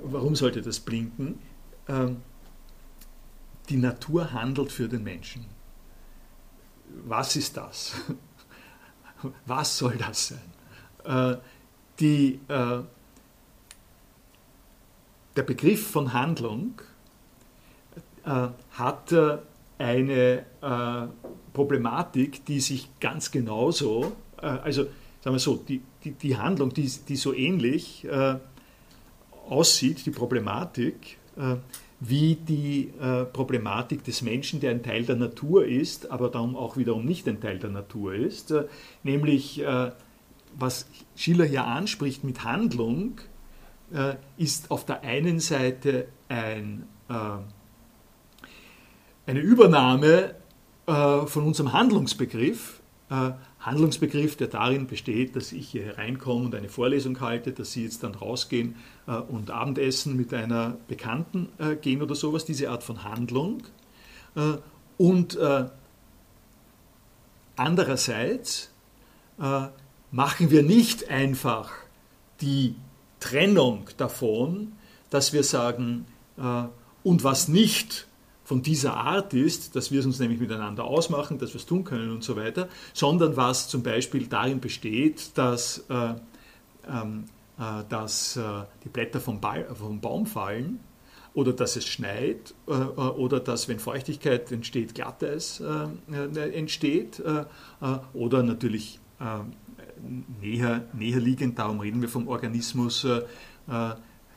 warum sollte das blinken? Ähm, die Natur handelt für den Menschen was ist das? was soll das sein? Die, der Begriff von Handlung hat eine Problematik, die sich ganz genauso, also sagen wir so, die, die, die Handlung, die, die so ähnlich aussieht, die Problematik, wie die äh, Problematik des Menschen, der ein Teil der Natur ist, aber dann auch wiederum nicht ein Teil der Natur ist, äh, nämlich äh, was Schiller hier anspricht mit Handlung, äh, ist auf der einen Seite ein, äh, eine Übernahme äh, von unserem Handlungsbegriff, Handlungsbegriff, der darin besteht, dass ich hier hereinkomme und eine Vorlesung halte, dass Sie jetzt dann rausgehen äh, und Abendessen mit einer Bekannten äh, gehen oder sowas, diese Art von Handlung. Äh, und andererseits machen wir nicht einfach die Trennung davon, dass wir sagen, und was nicht von dieser Art ist, dass wir es uns nämlich miteinander ausmachen, dass wir es tun können und so weiter, sondern was zum Beispiel darin besteht, dass, äh, ähm, äh, dass äh, die Blätter vom, ba vom, Baum fallen oder dass es schneit äh, äh, oder dass, wenn Feuchtigkeit entsteht, Glatteis äh, entsteht oder natürlich näher, näher liegend, darum reden wir vom Organismus,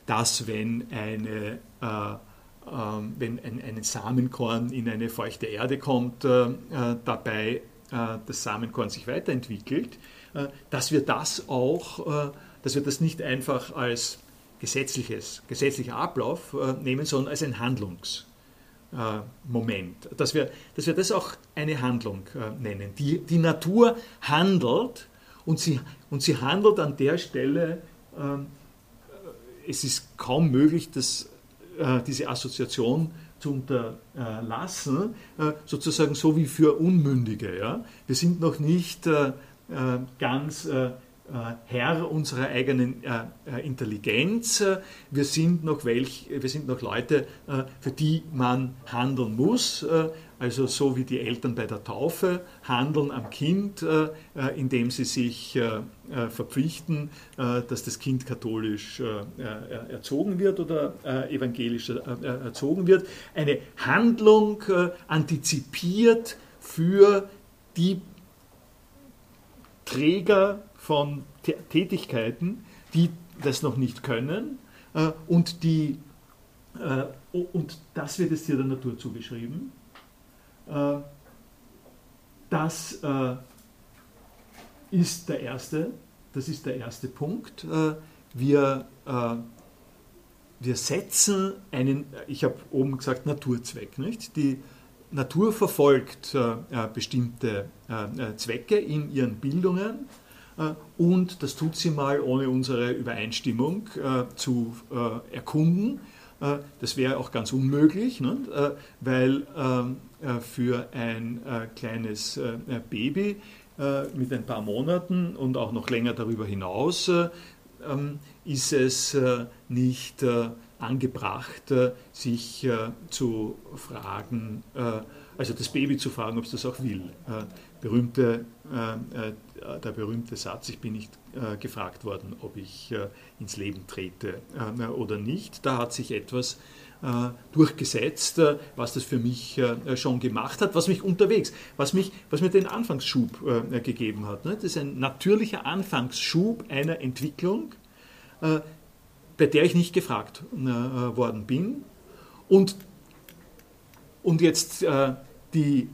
dass wenn eine wenn ein, ein, Samenkorn in eine feuchte Erde kommt, äh, äh, dabei äh, das Samenkorn sich weiterentwickelt, dass wir das auch, dass wir das nicht einfach als gesetzliches, gesetzlicher Ablauf nehmen, sondern als ein Handlungsmoment. Dass wir, dass wir das auch eine Handlung nennen. Die, die Natur handelt und sie, und sie handelt an der Stelle, es ist kaum möglich, das äh, diese Assoziation zu unterlassen, äh, sozusagen so wie für Unmündige. Ja? Wir sind noch nicht äh, ganz Herr unserer eigenen Intelligenz. Wir sind noch, welch, wir sind noch Leute, für die man handeln muss. Also so wie die Eltern bei der Taufe handeln am Kind, äh, äh, indem sie sich äh, verpflichten, dass das Kind katholisch erzogen wird oder evangelisch erzogen wird. Eine Handlung antizipiert für die Träger von Tätigkeiten, die das noch nicht können und die und das wird es hier der Natur zugeschrieben. Äh, das äh, ist der erste, das ist der erste Punkt. Äh, wir, wir setzen einen, ich habe oben gesagt, Naturzweck. Nicht? Die Natur verfolgt bestimmte Zwecke in ihren Bildungen und das tut sie mal ohne unsere Übereinstimmung zu erkunden. Das wäre auch ganz unmöglich, ne? weil ähm, äh, für ein äh, kleines äh, Baby mit ein paar Monaten und auch noch länger darüber hinaus ähm, ist es nicht angebracht, sich zu fragen, also das Baby zu fragen, ob es das auch will. Berühmte, der berühmte Satz, ich bin nicht gefragt worden, ob ich ins Leben trete oder nicht. Da hat sich etwas äh, durchgesetzt, äh, was das für mich äh, schon gemacht hat, was mich unterwegs, was, mich, was mir den Anfangsschub gegeben hat. Ne? Das ist ein natürlicher Anfangsschub einer Entwicklung, bei der ich nicht gefragt worden bin. Und, und jetzt die,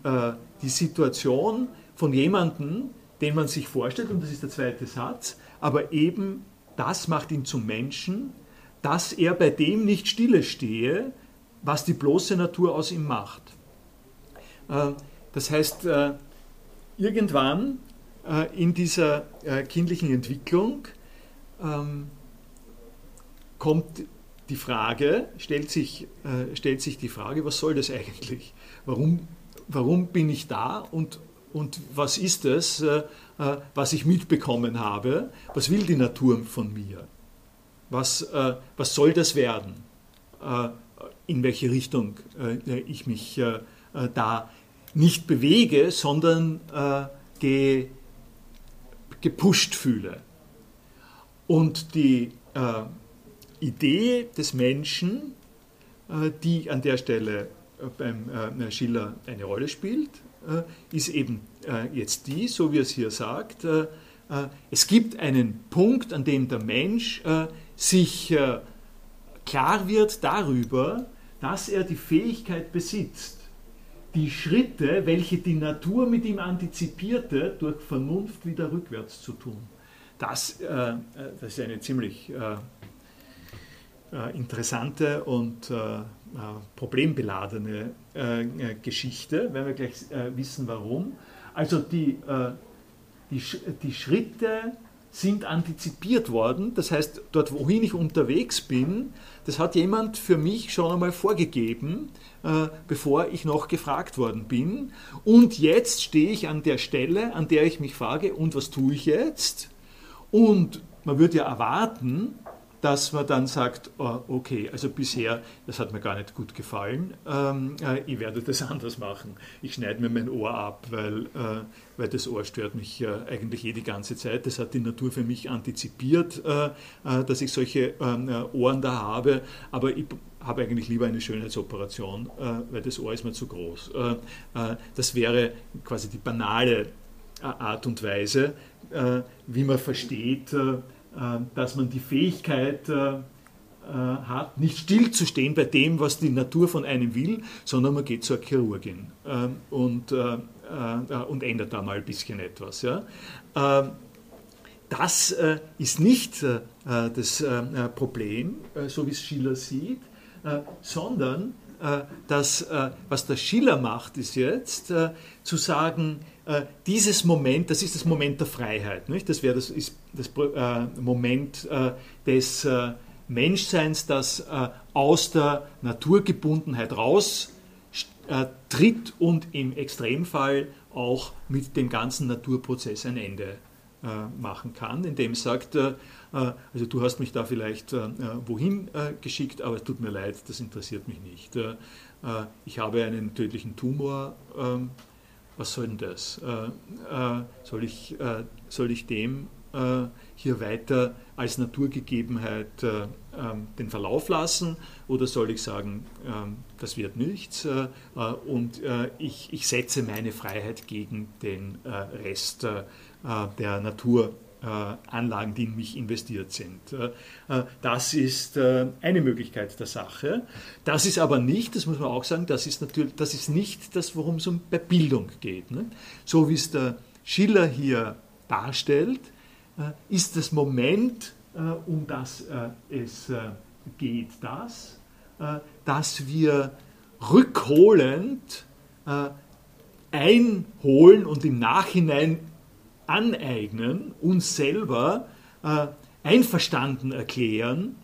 die Situation von jemandem, den man sich vorstellt, und das ist der zweite Satz, aber eben das macht ihn zum Menschen, dass er bei dem nicht stille stehe, was die bloße Natur aus ihm macht. Äh, das heißt, äh, irgendwann äh, in dieser kindlichen Entwicklung ähm, kommt die Frage, stellt sich, stellt sich die Frage, was soll das eigentlich? Warum, warum bin ich da und, und was ist es, was ich mitbekommen habe? Was will die Natur von mir? was, äh, was soll das werden, äh, in welche Richtung äh, ich mich äh, äh, da nicht bewege, sondern äh, ge, gepusht fühle. Und die äh, Idee des Menschen, äh, die an der Stelle äh, beim äh, Schiller eine Rolle spielt, äh, ist eben äh, jetzt die, so wie es hier sagt, es gibt einen Punkt, an dem der Mensch sich klar wird darüber, dass er die Fähigkeit besitzt, die Schritte, welche die Natur mit ihm antizipierte, durch Vernunft wieder rückwärts zu tun. Das, äh, das ist eine ziemlich äh, äh interessante und äh, äh, problembeladene äh, Geschichte, wenn wir gleich wissen, warum. Also die, die, die Schritte sind antizipiert worden. Das heißt, dort, wohin ich unterwegs bin, das hat jemand für mich schon einmal vorgegeben, äh, bevor ich noch gefragt worden bin. Und jetzt stehe ich an der Stelle, an der ich mich frage, und was tue ich jetzt? Und man würde ja erwarten, dass man dann sagt, oh, okay, also bisher, das hat mir gar nicht gut gefallen, ähm, äh, ich werde das anders machen. Ich schneide mir mein Ohr ab, weil, äh, weil das Ohr stört mich eigentlich eh die ganze Zeit. Das hat die Natur für mich antizipiert, äh, dass ich solche ähm, äh, Ohren da habe, aber ich habe eigentlich lieber eine Schönheitsoperation, weil das Ohr ist mir zu groß. das wäre quasi die banale Art und Weise, wie man versteht, dass man die Fähigkeit äh, äh, hat, nicht stillzustehen bei dem, was die Natur von einem will, sondern man geht zur Chirurgin und, und ändert da mal ein bisschen etwas. Das ist nicht das Problem, so wie es Schiller sieht, sondern das, was der Schiller macht, ist jetzt zu sagen, äh, dieses Moment, das ist das Moment der Freiheit. Nicht? Das wäre das, ist das äh, Moment äh, des äh, Menschseins, das äh, aus der Naturgebundenheit raus äh, tritt und im Extremfall auch mit dem ganzen Naturprozess ein Ende machen kann, indem es sagt, also du hast mich da vielleicht wohin geschickt, aber es tut mir leid, das interessiert mich nicht. ich habe einen tödlichen Tumor ähm, was soll denn das? Äh, äh, soll, ich, äh, soll ich dem äh, hier weiter als Naturgegebenheit äh, ähm, den Verlauf lassen oder soll ich sagen, ähm, das wird nichts äh, und ich, ich setze meine Freiheit gegen den Rest der Natur Anlagen, die in mich investiert sind. Äh, äh, das ist eine Möglichkeit der Sache. Das ist aber nicht, das muss man auch sagen, das ist natürlich, das ist nicht das, worum es um bei Bildung geht. Ne? So wie es der Schiller hier darstellt, ist das Moment, um das es geht, das, dass wir rückholend einholen und im Nachhinein aneignen, uns selber äh, einverstanden erklären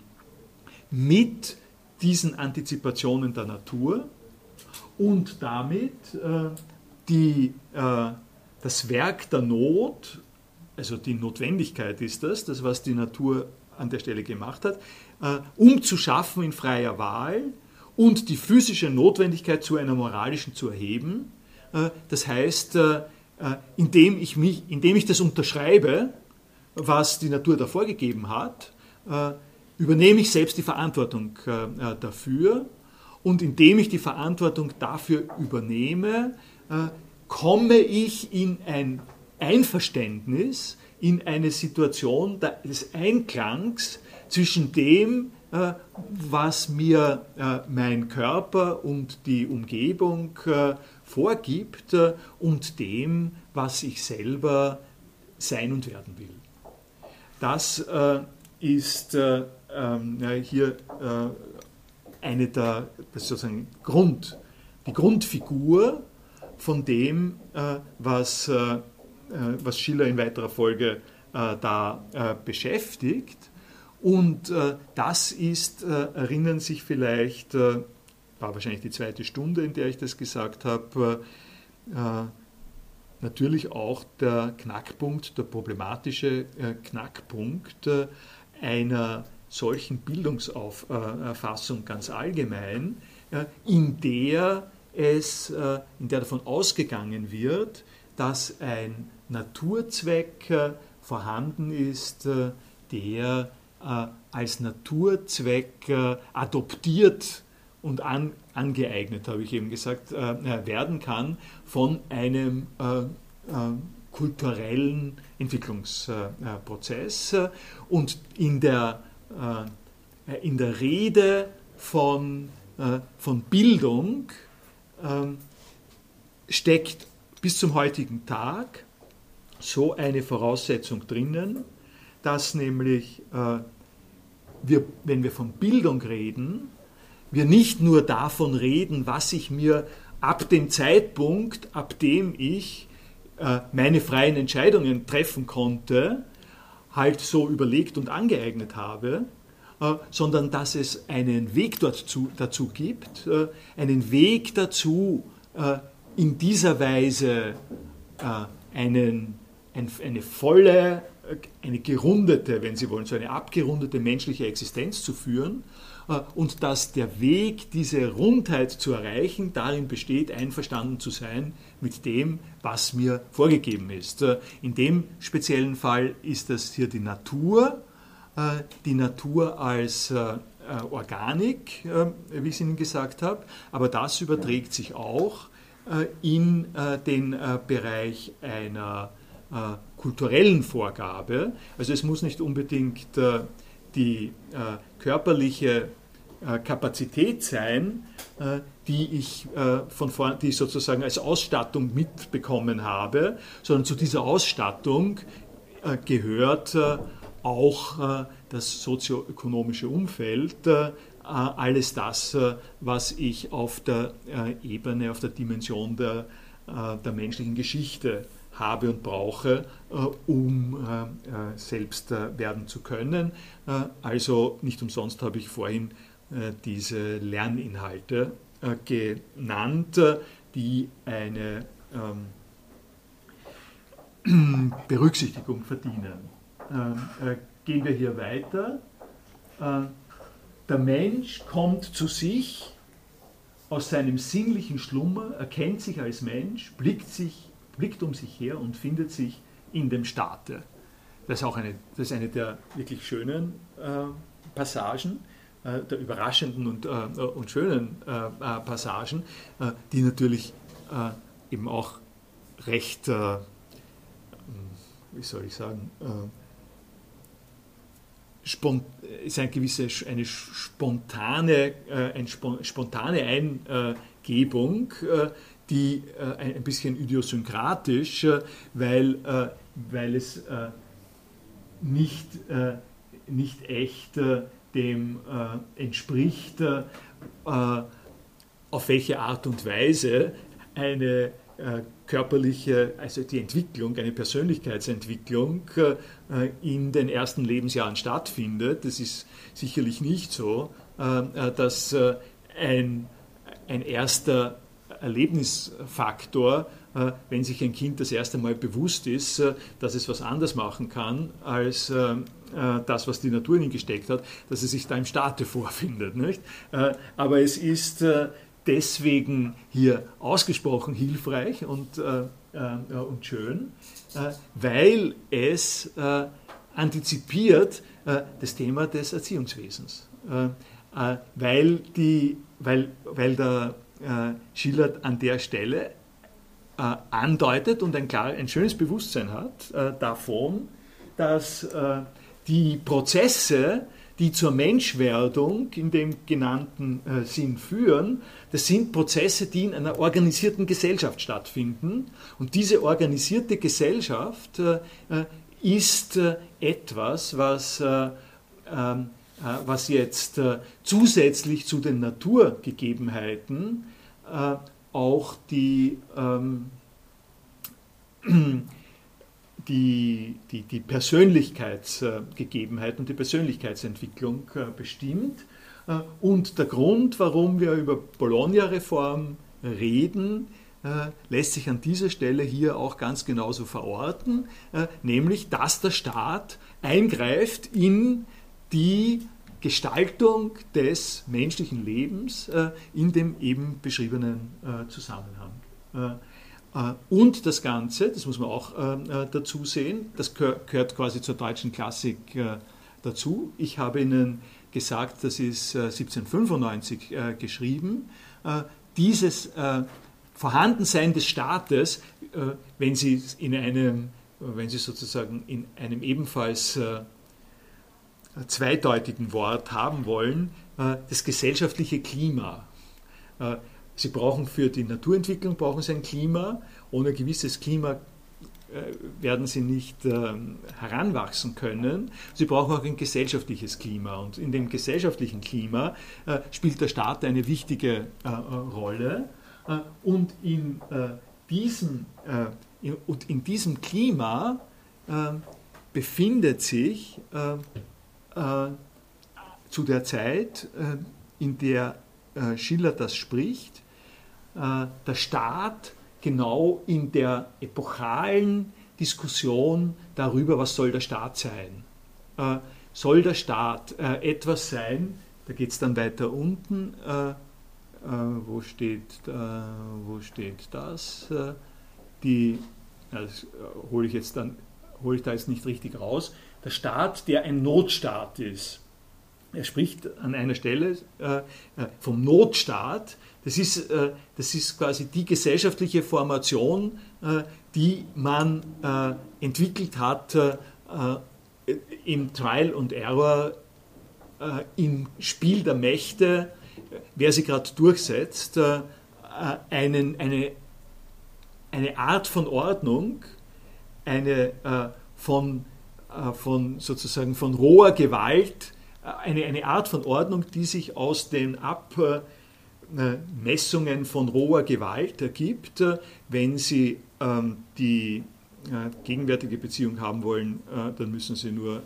mit diesen Antizipationen der Natur und damit äh, die, äh, das Werk der Not, also die Notwendigkeit ist das, das was die Natur an der Stelle gemacht hat, äh, umzuschaffen in freier Wahl und die physische Notwendigkeit zu einer moralischen zu erheben. Äh, das heißt, äh, indem ich, mich, indem ich das unterschreibe, was die Natur da vorgegeben hat, äh, übernehme ich selbst die Verantwortung äh, dafür. Und indem ich die Verantwortung dafür übernehme, komme ich in ein Einverständnis, in eine Situation des Einklangs zwischen dem, was mir mein Körper und die Umgebung vorgibt äh, und dem, was ich selber sein und werden will. Das äh, ist äh, ähm, hier eine der, sozusagen Grund, die Grundfigur von dem, was, was Schiller in weiterer Folge da beschäftigt. Und das ist, erinnern sich vielleicht war wahrscheinlich die zweite Stunde, in der ich das gesagt habe, äh, natürlich auch der Knackpunkt, der problematische äh, Knackpunkt äh, einer solchen Bildungsauffassung ganz allgemein, in der es, in der davon ausgegangen wird, dass ein Naturzweck vorhanden ist, der als Naturzweck adoptiert und an, angeeignet, habe ich eben gesagt, werden kann von einem kulturellen Entwicklungsprozess. Und in der, in der Rede von, von Bildung steckt bis zum heutigen Tag so eine Voraussetzung drinnen, dass nämlich äh, wir, wenn wir von Bildung reden, wir nicht nur davon reden, was ich mir ab dem Zeitpunkt, ab dem ich äh, meine freien Entscheidungen treffen konnte, halt so überlegt und angeeignet habe, äh, sondern dass es einen Weg dazu, dazu gibt, äh, einen Weg dazu, in dieser Weise einen, ein, eine volle, eine gerundete, wenn Sie wollen, so eine abgerundete menschliche Existenz zu führen und dass der Weg, diese Rundheit zu erreichen, darin besteht, einverstanden zu sein mit dem, was mir vorgegeben ist. In dem speziellen Fall ist das hier die Natur, die Natur als Organik, wie ich es Ihnen gesagt habe, aber das überträgt sich auch äh, in äh, den äh, Bereich einer kulturellen Vorgabe. Also es muss nicht unbedingt die körperliche Kapazität sein, die ich, von vor, die ich sozusagen als Ausstattung mitbekommen habe, sondern zu dieser Ausstattung gehört auch das sozioökonomische Umfeld, äh, alles das, äh, was ich auf der äh, Ebene, auf der Dimension der, der menschlichen Geschichte habe und brauche, um selbst werden zu können. Also nicht umsonst habe ich vorhin diese Lerninhalte genannt, die eine ähm, Berücksichtigung verdienen. Gehen wir hier weiter der Mensch kommt zu sich aus seinem sinnlichen Schlummer, erkennt sich als Mensch, blickt, sich, blickt um sich her und findet sich in dem Staate. Das ist auch eine, das ist eine der wirklich schönen äh, Passagen, äh, der überraschenden und, äh, und schönen äh, äh, Passagen, äh, die natürlich eben auch recht, wie soll ich sagen, ist eine gewisse eine spontane, eine spontane Eingebung, die äh, ein bisschen idiosynkratisch, weil, weil es nicht, nicht echt dem entspricht, auf welche Art und Weise eine körperliche, also die Entwicklung, eine Persönlichkeitsentwicklung äh, in den ersten Lebensjahren stattfindet. Das ist sicherlich nicht so, äh, äh, dass ein, ein erster Erlebnisfaktor, wenn sich ein Kind das erste Mal bewusst ist, dass es was anders machen kann als das, was die Natur in ihn gesteckt hat, dass es sich da im Staate vorfindet. Nicht? Aber es ist deswegen hier ausgesprochen hilfreich und, äh, äh, und schön, äh, weil es äh, antizipiert äh, das Thema des Erziehungswesens. Äh, weil, die, weil, weil der Schiller an der Stelle andeutet und ein, klar, ein schönes Bewusstsein hat davon, dass die Prozesse, die zur Menschwerdung in dem genannten äh, Sinn führen, das sind Prozesse, die in einer organisierten Gesellschaft stattfinden. Und diese organisierte Gesellschaft äh, äh ist äh, etwas, was, äh, ähm, äh, was jetzt zusätzlich zu den Naturgegebenheiten auch die ähm, die, die, die Persönlichkeitsgegebenheit und die Persönlichkeitsentwicklung äh, bestimmt. Äh, und der Grund, warum wir über Bologna-Reform reden, äh, lässt sich an dieser Stelle hier auch ganz genauso verorten, nämlich dass der Staat eingreift in die Gestaltung des menschlichen Lebens in dem eben beschriebenen Zusammenhang. und das Ganze, das muss man auch dazu sehen, das gehört quasi zur deutschen Klassik dazu. Ich habe Ihnen gesagt, das ist 1795 geschrieben. Dieses Vorhandensein des Staates, wenn Sie in einem, wenn Sie sozusagen in einem ebenfalls zweideutigen Wort haben wollen, das gesellschaftliche Klima. Sie brauchen für die Naturentwicklung brauchen Sie ein Klima. Ohne ein gewisses Klima äh, werden sie nicht ähm, heranwachsen können. Sie brauchen auch ein gesellschaftliches Klima. Und in dem gesellschaftlichen Klima äh, spielt der Staat eine wichtige äh, Rolle. und in, diesem, und in diesem Klima befindet sich zu der Zeit, in der Schiller das spricht, äh, der Staat genau in der epochalen Diskussion darüber, was soll der Staat sein. Äh, soll der Staat äh, etwas sein, da geht es dann weiter unten, wo, steht, wo steht das? die, das hole ich jetzt ich da jetzt nicht richtig raus, der Staat, der ein Notstaat ist. Er spricht an einer Stelle vom Notstaat, das ist, äh, das ist quasi die gesellschaftliche Formation, äh, die man äh, entwickelt hat im Trial und Error, im Spiel der Mächte, wer sie gerade durchsetzt, einen, eine, eine Art von Ordnung, eine von, von sozusagen von roher Gewalt, eine, eine Art von Ordnung, die sich aus den ab äh, von roher Gewalt ergibt, äh, wenn Sie ähm, die äh, gegenwärtige Beziehung haben wollen, dann müssen Sie nur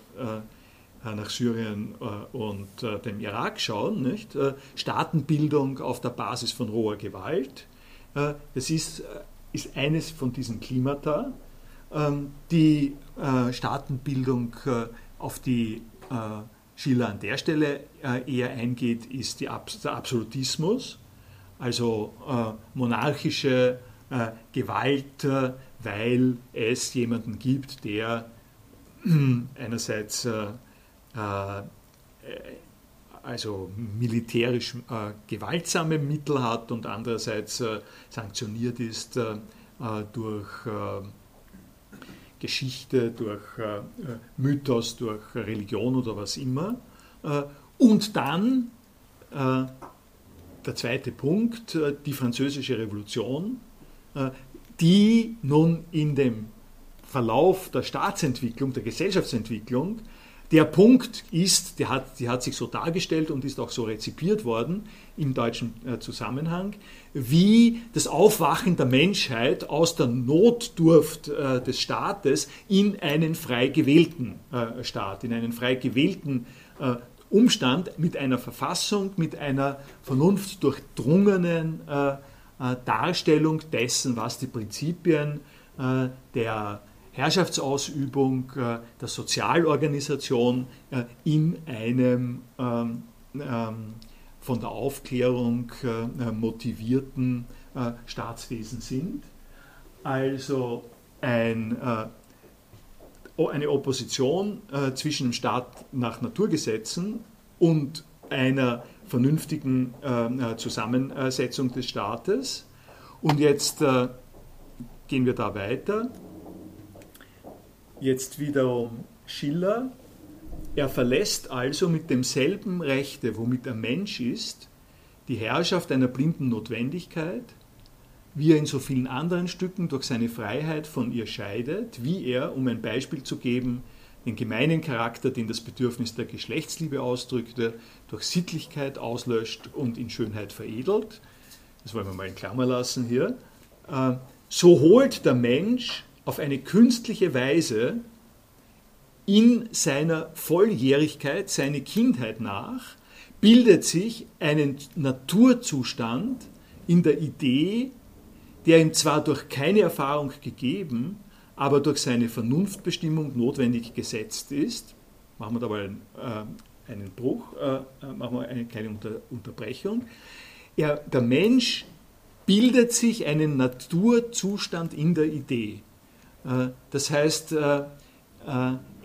nach Syrien und dem Irak schauen. Nicht? Staatenbildung auf der Basis von roher Gewalt. Das ist, ist eines von diesen Klimata. Ähm, die Staatenbildung auf die Schiller an der Stelle äh, eher eingeht, ist der Absolutismus, also äh, monarchische äh, Gewalt, weil es jemanden gibt, der einerseits also militärisch gewaltsame Mittel hat und andererseits sanktioniert ist durch Geschichte, durch äh, Mythos, durch Religion oder was immer. Äh, und dann äh, der zweite Punkt, äh, die französische Revolution, äh, die nun in dem Verlauf der Staatsentwicklung, der Gesellschaftsentwicklung der Punkt ist, der hat, die hat sich so dargestellt und ist auch so rezipiert worden im deutschen äh, Zusammenhang, wie das Aufwachen der Menschheit aus der Notdurft äh, des Staates in einen frei gewählten äh, Staat, in einen frei gewählten äh, Umstand mit einer Verfassung, mit einer vernunftdurchdrungenen äh, äh, Darstellung dessen, was die Prinzipien der Herrschaftsausübung äh, der Sozialorganisation äh, in einem ähm, ähm, von der Aufklärung äh, motivierten Staatswesen sind. Also ein, eine Opposition zwischen dem Staat nach Naturgesetzen und einer vernünftigen Zusammensetzung des Staates. Und jetzt gehen wir da weiter jetzt wiederum Schiller. Er verlässt also mit demselben Rechte, womit er Mensch ist, die Herrschaft einer blinden Notwendigkeit, wie er in so vielen anderen Stücken durch seine Freiheit von ihr scheidet, wie er, um ein Beispiel zu geben, den gemeinen Charakter, den das Bedürfnis der Geschlechtsliebe ausdrückte, durch Sittlichkeit auslöscht und in Schönheit veredelt. Das wollen wir mal in Klammer lassen hier. Äh, so holt der Mensch auf eine künstliche Weise in seiner Volljährigkeit seine Kindheit nach, bildet sich einen Naturzustand in der Idee, der ihm zwar durch keine Erfahrung gegeben, aber durch seine Vernunftbestimmung notwendig gesetzt ist. Machen wir dabei einen, äh, einen Bruch, äh, machen wir eine kleine Unter Unterbrechung. Er, der Mensch bildet sich einen Naturzustand in der Idee. Äh, das heißt, äh, äh,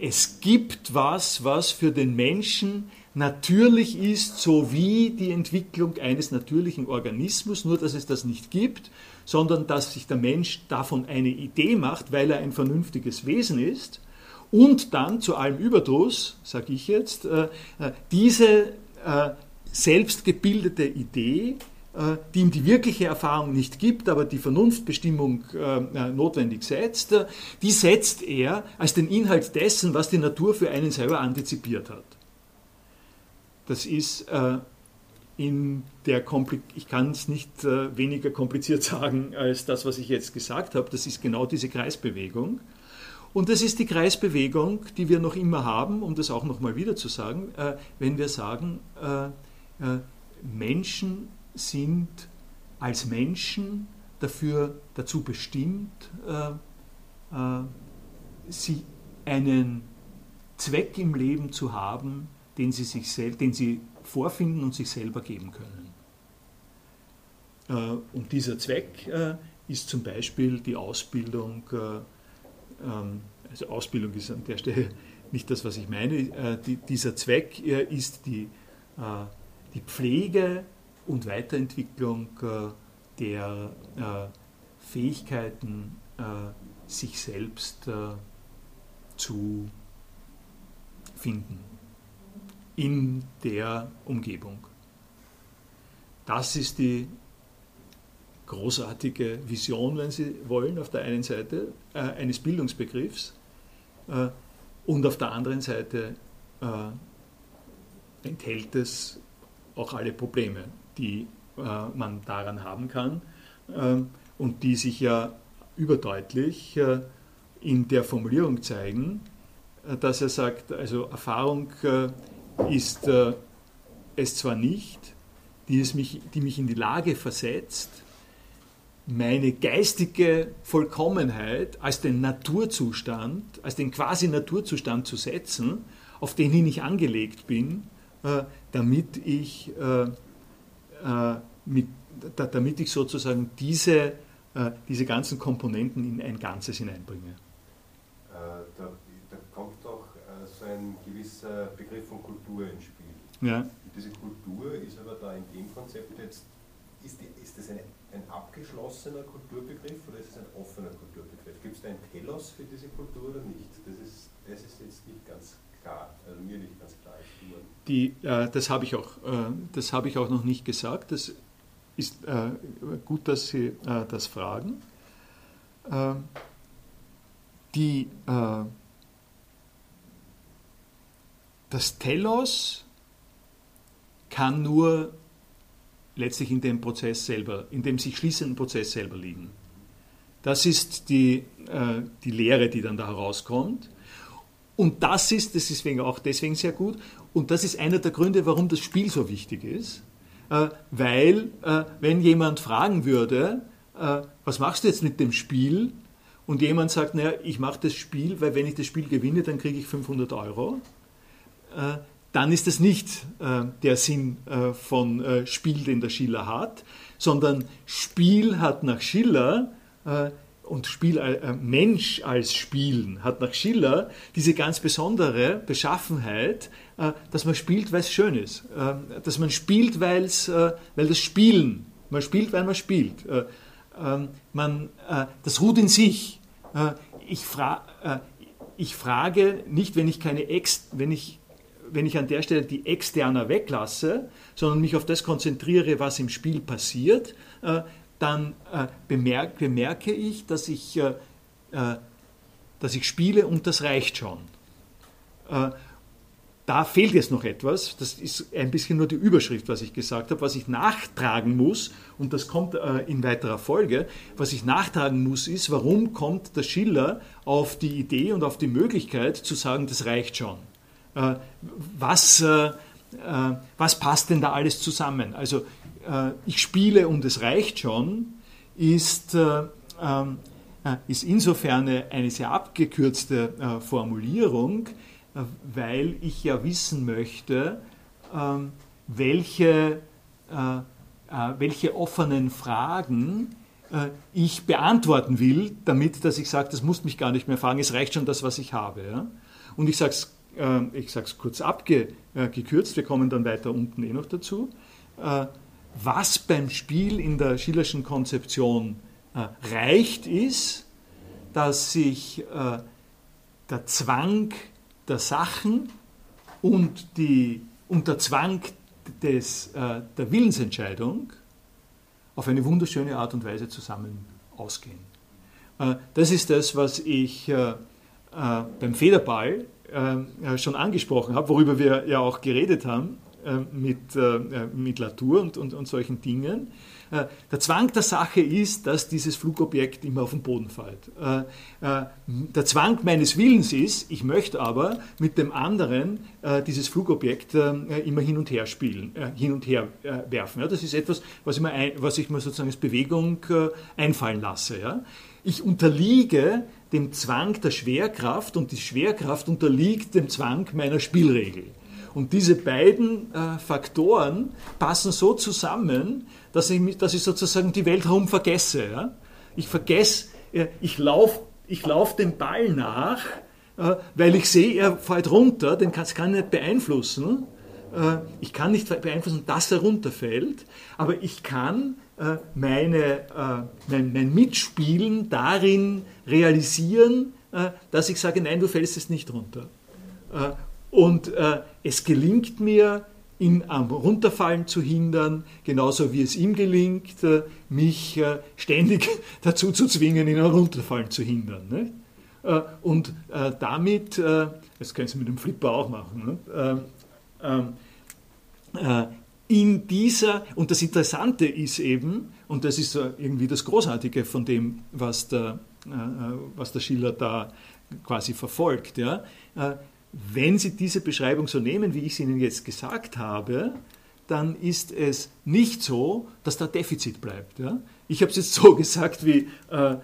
es gibt was, was für den Menschen natürlich ist, so wie die Entwicklung eines natürlichen Organismus, nur dass es das nicht gibt, sondern dass sich der Mensch davon eine Idee macht, weil er ein vernünftiges Wesen ist und dann zu allem Überdruss, sage ich jetzt, diese selbstgebildete Idee äh, die ihm die wirkliche Erfahrung nicht gibt, aber die Vernunftbestimmung äh, äh, notwendig setzt, die setzt er als den Inhalt dessen, was die Natur für einen selber antizipiert hat. Das ist in der Komplik ich kann es nicht weniger kompliziert sagen als das, was ich jetzt gesagt habe. Das ist genau diese Kreisbewegung. Und das ist die Kreisbewegung, die wir noch immer haben, um das auch nochmal wieder zu sagen, wenn wir sagen, Menschen sind als Menschen dafür dazu bestimmt, äh, äh, sie einen Zweck im Leben zu haben, den sie, sich sel den sie vorfinden und sich selber geben können. Äh, und dieser Zweck äh, ist zum Beispiel die Ausbildung, äh, ähm, also Ausbildung ist an der Stelle nicht das, was ich meine, äh, die, dieser Zweck ist die, die Pflege und Weiterentwicklung äh, der äh, Fähigkeiten, äh, sich selbst zu finden in der Umgebung. Das ist die großartige Vision, wenn Sie wollen, auf der einen Seite äh, eines Bildungsbegriffs äh, und auf der anderen Seite äh, enthält es auch alle Probleme, die äh, man daran haben kann äh, und die sich ja überdeutlich äh, in der Formulierung zeigen, äh, dass er sagt, also Erfahrung äh, ist äh, es zwar nicht, die, es mich, die mich in die Lage versetzt, meine geistige Vollkommenheit als den Naturzustand, als den quasi Naturzustand zu setzen, auf den ich angelegt bin, damit ich mit, da, damit ich sozusagen diese, äh, diese ganzen Komponenten in ein Ganzes hineinbringe. Äh, da, da, kommt doch so ein gewisser Begriff von Kultur ins Spiel. Ja. Diese Kultur ist aber da in dem Konzept jetzt, ist, die, ist das eine, ein abgeschlossener Kulturbegriff oder ist es ein offener Kulturbegriff? Gibt es da ein Telos für diese Kultur oder nicht? Das ist, das ist jetzt nicht ganz klar, also mir nicht ganz klar. Die, äh, das habe ich, auch, äh, hab ich auch noch nicht gesagt. Das ist äh, gut, dass Sie äh, das fragen. Äh, die, äh, das Telos kann nur letztlich in dem Prozess selber, in dem sich schließenden Prozess selber liegen. Das ist die, die Lehre, die dann da herauskommt. Und das ist, das ist auch deswegen sehr gut, und das ist einer der Gründe, warum das Spiel so wichtig ist, äh, weil äh, wenn jemand fragen würde, äh, was machst du jetzt mit dem Spiel? Und jemand sagt, naja, ich mache das Spiel, weil wenn ich das Spiel gewinne, dann kriege ich 500 Euro. Dann ist das nicht der Sinn von Spiel, den der Schiller hat, sondern Spiel hat nach Schiller und Spiel, äh, Mensch als Spielen hat nach Schiller diese ganz besondere Beschaffenheit, äh, dass man spielt, weil es schön ist. Äh, dass man spielt, weil's, äh, weil das Spielen, man spielt, weil man spielt. Äh, ähm, man, äh, das ruht in sich. ich, fra ich frage nicht, wenn ich keine Ex, wenn ich wenn ich an der Stelle die Externer weglasse, sondern mich auf das konzentriere, was im Spiel passiert, dann äh, bemerke, bemerke, ich, dass ich, äh, äh, dass ich spiele und das reicht schon. Äh, da fehlt jetzt noch etwas, das ist ein bisschen nur die Überschrift, was ich gesagt habe, was ich nachtragen muss, und das kommt äh, in weiterer Folge, was ich nachtragen muss, ist, warum kommt der Schiller auf die Idee und auf die Möglichkeit zu sagen, das reicht schon. Äh, was, was passt denn da alles zusammen? Also ich spiele und es reicht schon, ist, äh, äh, ist insofern eine sehr abgekürzte Formulierung, weil ich ja wissen möchte, ähm, welche welche offenen Fragen ich beantworten will, damit, dass ich sage, das muss mich gar nicht mehr fragen, es reicht schon das, was ich habe. Und ich sage es ich sag's kurz abgekürzt, wir kommen dann weiter unten eh noch dazu, was beim Spiel in der Schillerschen Konzeption reicht, ist, dass sich der Zwang der Sachen und, die, und der Zwang des, äh, der Willensentscheidung auf eine wunderschöne Art und Weise zusammen ausgehen. Äh, das ist das, was ich äh, äh beim Federball äh, schon angesprochen habe, worüber wir ja auch geredet haben äh, mit, mit Latour und, und, und solchen Dingen. Äh, der Zwang der Sache ist, dass dieses Flugobjekt immer auf den Boden fällt. Äh, äh, der Zwang meines Willens ist, ich möchte aber mit dem anderen dieses Flugobjekt immer hin und her spielen, hin und her werfen. Das ist etwas, was ich mir, was ich mir sozusagen als Bewegung einfallen lasse. Ich unterliege dem Zwang der Schwerkraft und die Schwerkraft unterliegt dem Zwang meiner Spielregel. Und diese beiden äh, Faktoren passen so zusammen, dass ich, dass ich sozusagen die Welt herum vergesse. Ja? Ich vergesse, äh, ich laufe ich lauf dem Ball nach, äh, weil ich sehe, er fällt runter, den kann, ich nicht beeinflussen. Äh, ich kann nicht beeinflussen, dass er runterfällt, aber ich kann äh, meine, äh, mein, mein Mitspielen darin realisieren, dass ich sage, nein, du fällst es nicht runter. Und äh, es gelingt mir, ihn am Runterfallen zu hindern, genauso wie es ihm gelingt, äh, mich äh, ständig dazu zu zwingen, ihn am Runterfallen zu hindern. Ne? Äh, und damit, das können Sie mit dem Flipper auch machen, ne? Ähm, in dieser, und das Interessante ist eben, und das ist irgendwie das Großartige von dem, was der, was der Schiller da quasi verfolgt, ja, wenn Sie diese Beschreibung so nehmen, wie ich es Ihnen jetzt gesagt habe, dann ist es nicht so, dass da Defizit bleibt. Ja? Ich habe es jetzt so gesagt, wie, äh,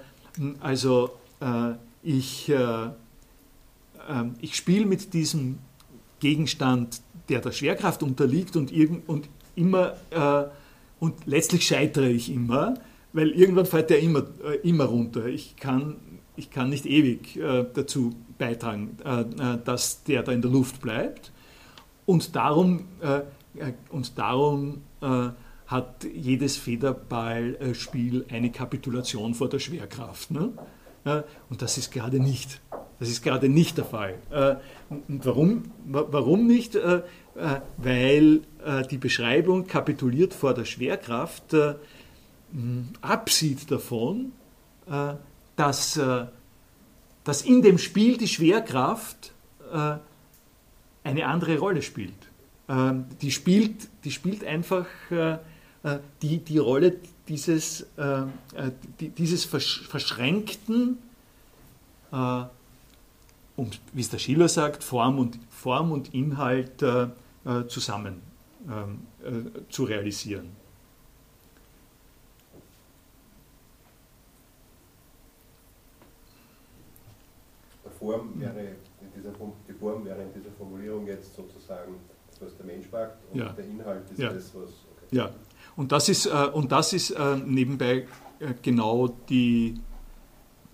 also äh, ich, äh, ähm, ich spiele mit diesem Gegenstand, der der Schwerkraft unterliegt und, und immer äh, und letztlich scheitere ich immer, weil irgendwann fällt der immer, äh, immer runter. Ich kann, ich kann nicht ewig äh, dazu beitragen, äh, äh, dass der da in der Luft bleibt. Und darum, äh, und darum hat jedes Federballspiel eine Kapitulation vor der Schwerkraft. Ne? Und das ist gerade nicht. Das ist gerade nicht der Fall. Und warum, warum nicht? Weil die Beschreibung kapituliert vor der Schwerkraft absieht davon, dass dass in dem Spiel die Schwerkraft äh, eine andere Rolle spielt. Ähm, die, spielt die spielt einfach äh, äh die, die Rolle dieses, äh, äh die, dieses verschränkten, äh, und wie es der Schiller sagt, Form und, Form und Inhalt zusammen ähm, zu realisieren. Form wäre in dieser, die Form wäre in dieser Formulierung jetzt sozusagen das, was der Mensch mag und ja. der Inhalt ist ja. das, was. Okay. Ja, und das ist, äh, und das ist äh, nebenbei äh, genau die,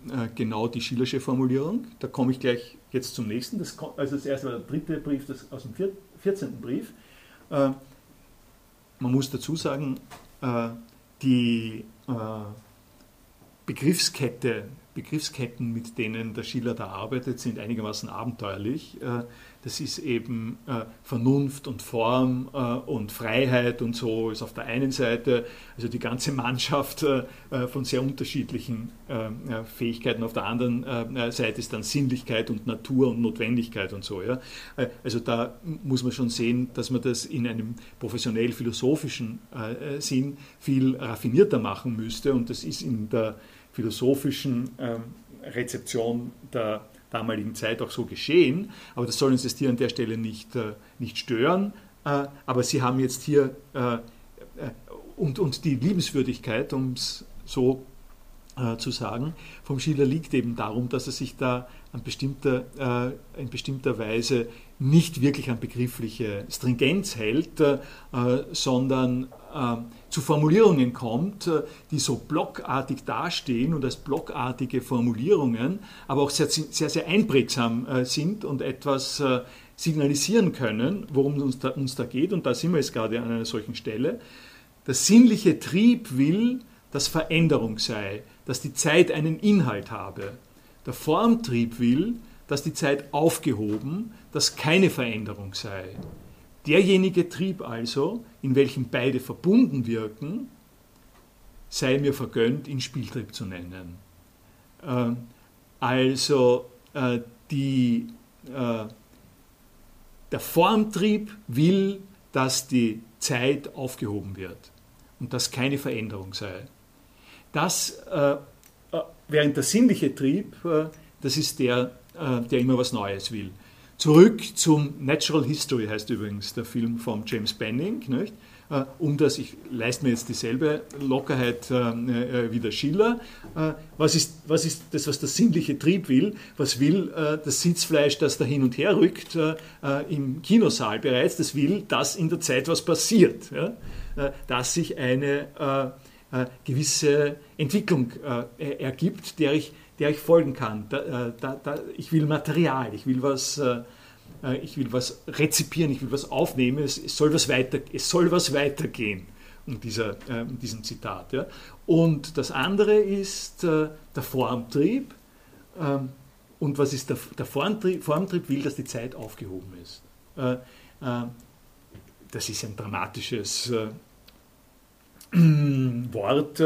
äh, genau die Schillersche Formulierung. Da komme ich gleich jetzt zum nächsten. Das, also das erste war der dritte Brief das, aus dem 14. Brief. Äh, man muss dazu sagen, äh, die Begriffskette Begriffsketten, mit denen der Schiller da arbeitet, sind einigermaßen abenteuerlich. Äh, das ist eben äh, Vernunft und Form äh, und Freiheit und so ist auf der einen Seite, also die ganze Mannschaft von sehr unterschiedlichen Fähigkeiten. Auf der anderen Seite ist dann Sinnlichkeit und Natur und Notwendigkeit und so. Also da muss man schon sehen, dass man das in einem professionell-philosophischen Sinn viel raffinierter machen müsste und das ist in der philosophischen ähm, Rezeption der damaligen Zeit auch so geschehen, aber das soll uns jetzt hier an der Stelle nicht, äh, nicht stören. Äh, aber Sie haben jetzt hier äh, und, und die Liebenswürdigkeit, um es so äh, zu sagen. Vom Schiller liegt eben darum, dass er sich da an bestimmter, äh, in bestimmter Weise nicht wirklich an begriffliche Stringenz hält, äh, sondern äh, zu Formulierungen kommt, äh, die so blockartig dastehen und als blockartige Formulierungen, aber auch sehr, sehr, sehr einprägsam äh, sind und etwas signalisieren können, worum es uns da, uns da geht. Und da sind wir jetzt gerade an einer solchen Stelle. Der sinnliche Trieb will, dass Veränderung sei, dass die Zeit einen Inhalt habe. Der Formtrieb will, dass die Zeit aufgehoben, dass keine Veränderung sei. Derjenige Trieb also, in welchem beide verbunden wirken, sei mir vergönnt, ihn Spieltrieb zu nennen. Ähm, also äh, die, äh, der Formtrieb will, dass die Zeit aufgehoben wird und dass keine Veränderung sei. Das, äh, während der sinnliche Trieb, das ist der, der immer was Neues will. Zurück zum Natural History heißt übrigens der Film von James Benning, nicht? Äh, um das, ich leiste mir jetzt dieselbe Lockerheit äh, äh, wie der Schiller. was, ist, was ist das, was der sinnliche Trieb will? Was will das Sitzfleisch, das da hin und her rückt im Kinosaal bereits? Das will, dass in der Zeit was passiert, dass sich eine gewisse Entwicklung ergibt, der ich der ich folgen kann. Da, äh, da, da, ich will Material, ich will was, äh, äh, ich will was rezipieren, ich will was aufnehmen, es, es, soll, was weiter, es soll was weitergehen. In, dieser, in diesem Zitat. Ja. Und das andere ist der Formtrieb. Ähm, und was ist der, der Formtrieb? Formtrieb will, dass die Zeit aufgehoben ist. Das ist ein dramatisches Wort,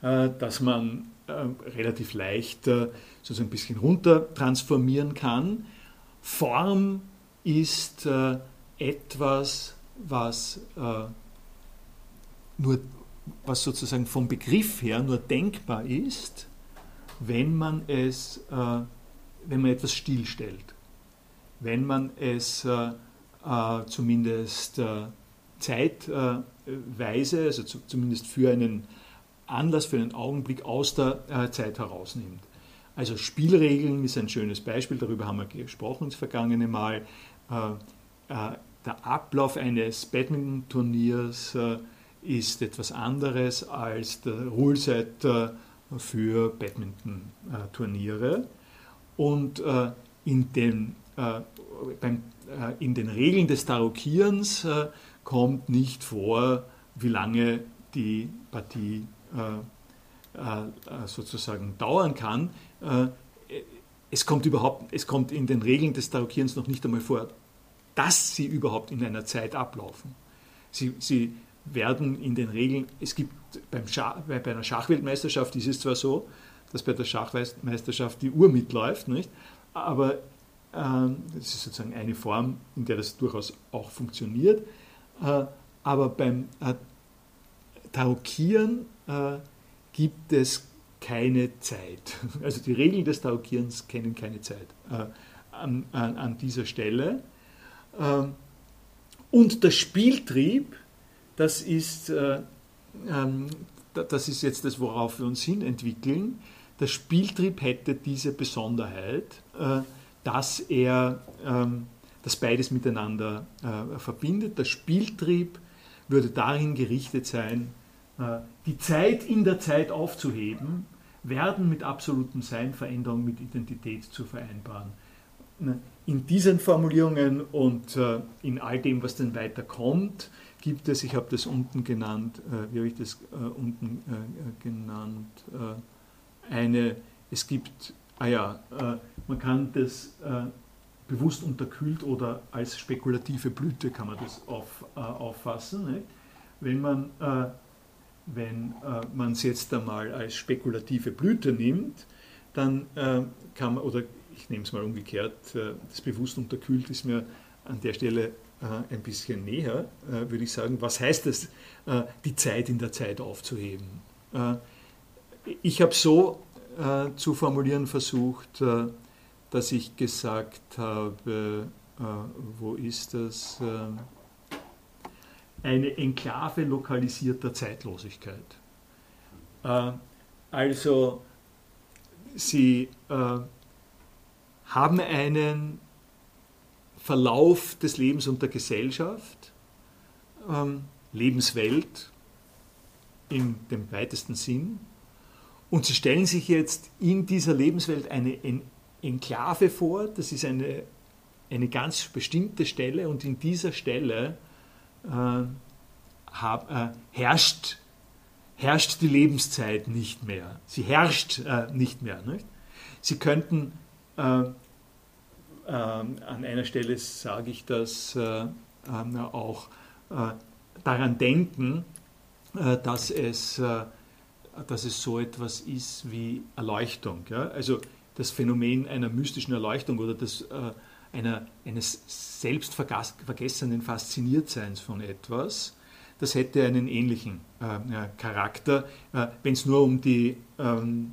das man relativ leicht äh, so ein bisschen runter transformieren kann. Form ist äh, etwas, was nur was sozusagen vom Begriff her nur denkbar ist, wenn man es, wenn man etwas stillstellt, wenn man es zumindest zeitweise, also zumindest für einen Anlass für einen Augenblick aus der äh, Zeit herausnimmt. Also Spielregeln ist ein schönes Beispiel, darüber haben wir gesprochen das vergangene Mal. Äh, äh, der Ablauf eines Badminton-Turniers ist etwas anderes als der Ruleset für Badminton-Turniere. Und in den, beim, in den Regeln des Tarokierens kommt nicht vor, wie lange die Partie sozusagen dauern kann. Äh, es kommt überhaupt, es kommt in den Regeln des Tarokierens noch nicht einmal vor, dass sie überhaupt in einer Zeit ablaufen. Sie, sie werden in den Regeln, es gibt beim Schach, bei einer Schachweltmeisterschaft ist es zwar so, dass bei der Schachmeisterschaft die Uhr mitläuft, nicht? aber ähm, das ist sozusagen eine Form, in der das durchaus auch funktioniert. Äh, aber beim äh, Tarokieren äh, gibt es keine Zeit. Also die Regeln des Taukierens kennen keine Zeit äh, an, an, an, dieser Stelle. Ähm, und der Spieltrieb, das ist, äh, ähm, das ist jetzt das, worauf wir uns hin entwickeln. Der Spieltrieb hätte diese Besonderheit, äh, dass er ähm, das beides miteinander äh, verbindet. Der Spieltrieb würde darin gerichtet sein, die Zeit in der Zeit aufzuheben, werden mit absolutem Sein Veränderung mit Identität zu vereinbaren. In diesen Formulierungen und äh, in all dem, was dann weiter kommt, gibt es, ich habe das unten genannt, äh, wie habe ich das unten genannt, eine, es gibt, ah ja, man kann das bewusst unterkühlt oder als spekulative Blüte kann man das auf, auffassen. Wenn man wenn äh, man es jetzt einmal als spekulative Blüte nimmt, dann äh, kann man, oder ich nehme es mal umgekehrt, äh, das bewusst unterkühlt ist mir an der Stelle äh, ein bisschen näher, äh, würde ich sagen, was heißt es, die Zeit in der Zeit aufzuheben? ich habe so zu formulieren versucht, dass ich gesagt habe, wo ist das? Eine Enklave lokalisierter Zeitlosigkeit. Äh, Also sie äh, haben einen Verlauf des Lebens und der Gesellschaft, ähm, Lebenswelt in dem weitesten Sinn. Und sie stellen sich jetzt in dieser Lebenswelt eine Enklave vor, das ist eine, eine ganz bestimmte Stelle und in dieser Stelle hab, äh, herrscht, herrscht die Lebenszeit nicht mehr. Sie herrscht äh, nicht mehr. Nicht? Sie könnten äh, an einer Stelle sage ich das äh, auch äh, daran denken, äh, dass, es, dass es so etwas ist wie Erleuchtung. Ja? Also das Phänomen einer mystischen Erleuchtung oder das, einer, eines selbstvergessenen Fasziniertseins von etwas, das hätte einen ähnlichen äh, Charakter, äh, wenn es nur um die ähm,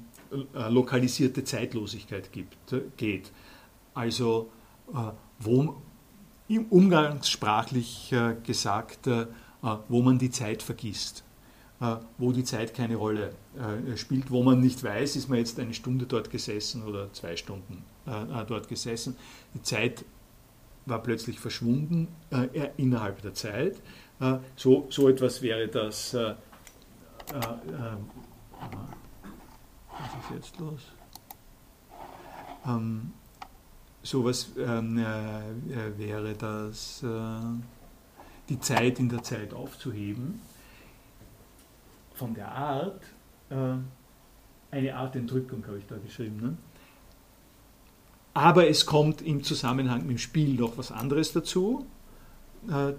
lokalisierte Zeitlosigkeit gibt, geht. Also äh, wo, umgangssprachlich äh, gesagt, äh, wo man die Zeit vergisst, wo die Zeit keine Rolle spielt, wo man nicht weiß, ist man jetzt eine Stunde dort gesessen oder zwei Stunden dort gesessen. Die Zeit war plötzlich verschwunden innerhalb der Zeit. so, so etwas wäre das. was ist jetzt los? Ähm, sowas ähm, äh, äh, wäre das, äh, die Zeit in der Zeit aufzuheben, von der Art, äh, eine Art Entrückung habe ich da geschrieben. Ne? Aber es kommt im Zusammenhang mit dem Spiel noch was anderes dazu. Äh,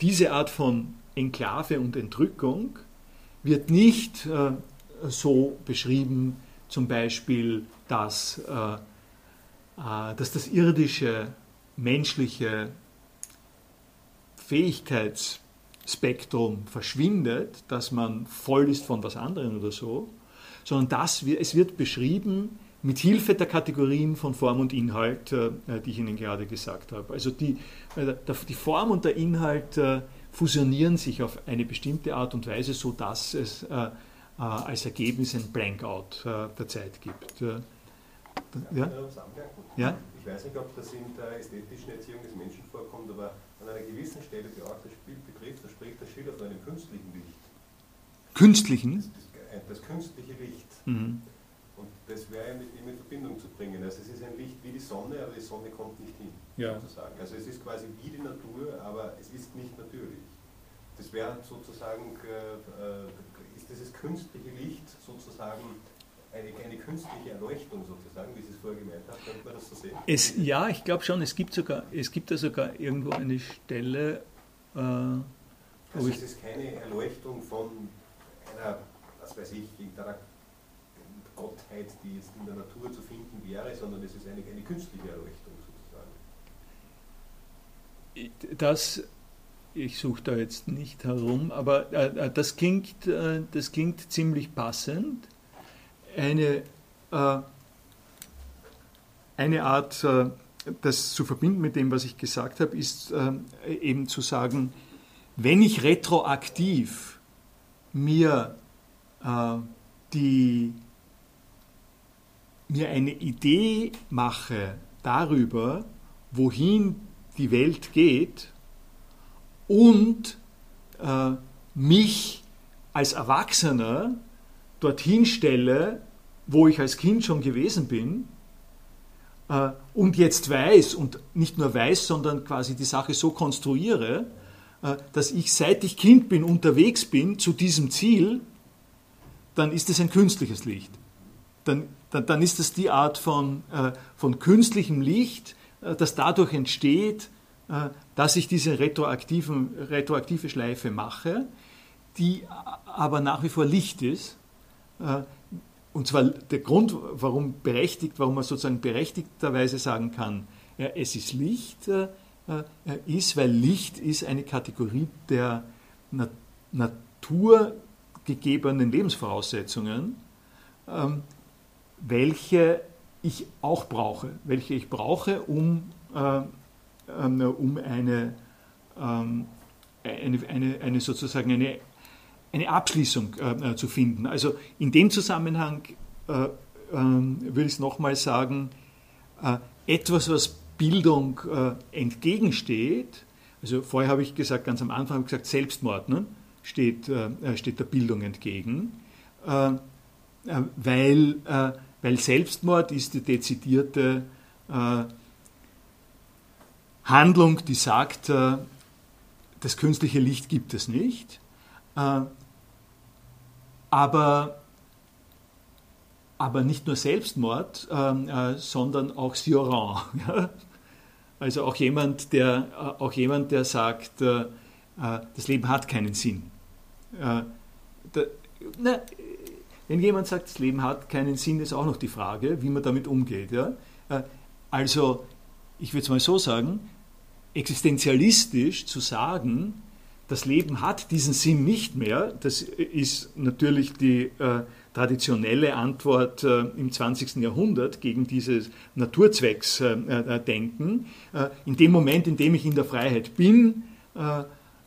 diese Art von Enklave und Entrückung wird nicht äh, so beschrieben, zum Beispiel, dass äh, dass das irdische, menschliche Fähigkeitsspektrum verschwindet, dass man voll ist von was anderem oder so, sondern wir, es wird beschrieben mit Hilfe der Kategorien von Form und Inhalt, äh, die ich Ihnen gerade gesagt habe. Also die, äh, die Form und der Inhalt fusionieren sich auf eine bestimmte Art und Weise, sodass es als Ergebnis ein Blankout der Zeit gibt. Ja? ja? Ich weiß nicht, ob das in der ästhetischen Erziehung des Menschen vorkommt, aber an einer gewissen Stelle, das Spiel betrifft, da spricht der Schiller von einem künstlichen Licht. Künstlichen? Das, das, das künstliche Licht. Mhm. Und das wäre mit ihm in Verbindung zu bringen. Also es ist ein Licht wie die Sonne, aber die Sonne kommt nicht hin. Ja. Sozusagen. Also es ist quasi wie die Natur, aber es ist nicht natürlich. Das wäre sozusagen, äh, äh ist dieses künstliche Licht sozusagen eine, eine künstliche Erleuchtung sozusagen, wie Sie es vorher gemeint haben, könnte man das so sehen? Es, ja, ich glaube schon, es gibt sogar, es gibt da sogar irgendwo eine Stelle. Äh, also es ist keine Erleuchtung von einer, was weiß ich, irgendeiner Gottheit, die jetzt in der Natur zu finden wäre, sondern es ist eine, eine künstliche Erleuchtung sozusagen. Das ich suche da jetzt nicht herum, aber äh, das, klingt, äh, das klingt ziemlich passend eine, äh, eine Art, äh, das zu verbinden mit dem, was ich gesagt habe, ist äh, eben zu sagen, wenn ich retroaktiv mir äh, die mir eine Idee mache darüber, wohin die Welt geht und äh, mich als Erwachsener dorthin stelle, wo ich als Kind schon gewesen bin äh, und jetzt weiß und nicht nur weiß, sondern quasi die Sache so konstruiere, äh, dass ich seit ich Kind bin unterwegs bin zu diesem Ziel, dann ist es ein künstliches Licht. Dann, dann, dann ist es die Art von, äh, von künstlichem Licht, äh, das dadurch entsteht, äh, dass ich diese retroaktiven, retroaktive Schleife mache, die aber nach wie vor Licht ist. Äh, und zwar der Grund, warum berechtigt, warum man sozusagen berechtigterweise sagen kann, ja, es ist Licht, äh, äh, ist, weil Licht ist eine Kategorie der na naturgegebenen Lebensvoraussetzungen, ähm, welche ich auch brauche, welche ich brauche, um, äh, um eine, ähm, eine, eine, eine sozusagen eine eine Abschließung äh, zu finden. Also in dem Zusammenhang äh, ähm, würde ich es nochmal sagen, äh, etwas, was Bildung äh, entgegensteht, also vorher habe ich gesagt, ganz am Anfang habe ich gesagt, Selbstmord ne, steht, steht der Bildung entgegen, weil, weil Selbstmord ist die dezidierte Handlung, die sagt, das künstliche Licht gibt es nicht, aber aber nicht nur Selbstmord, ähm, äh, sondern auch Sioran. Ja? Also auch jemand, der, äh, auch jemand, der sagt, äh, äh das Leben hat keinen Sinn. Äh, da, na, wenn jemand sagt, das Leben hat keinen Sinn, ist auch noch die Frage, wie man damit umgeht. Ja? Äh, also, ich würde es mal so sagen, existenzialistisch zu sagen, das Leben hat diesen Sinn nicht mehr, das ist natürlich die traditionelle Antwort äh, im 20. Jahrhundert gegen dieses Naturzwecksdenken. Äh, äh, in dem Moment, in dem ich in der Freiheit bin,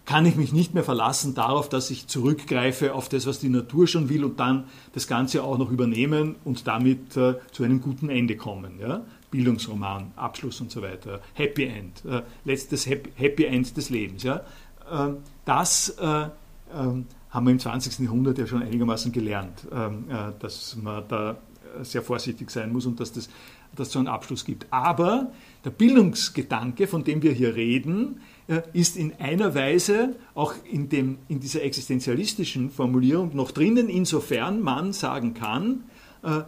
kann ich mich nicht mehr verlassen darauf, dass ich zurückgreife auf das, was die Natur schon will und dann das Ganze auch noch übernehmen und damit äh, zu einem guten Ende kommen. Ja? Bildungsroman, Abschluss und so weiter, Happy End, äh, letztes Happy End des Lebens. Ja? Äh, das ähm, haben wir im 20. Jahrhundert ja schon einigermaßen gelernt, ähm, äh, dass man da sehr vorsichtig sein muss und dass das dass so einen Abschluss gibt. Aber der Bildungsgedanke, von dem wir hier reden, äh, ist in einer Weise auch in, dem, in dieser existenzialistischen Formulierung noch drinnen, insofern man sagen kann, äh,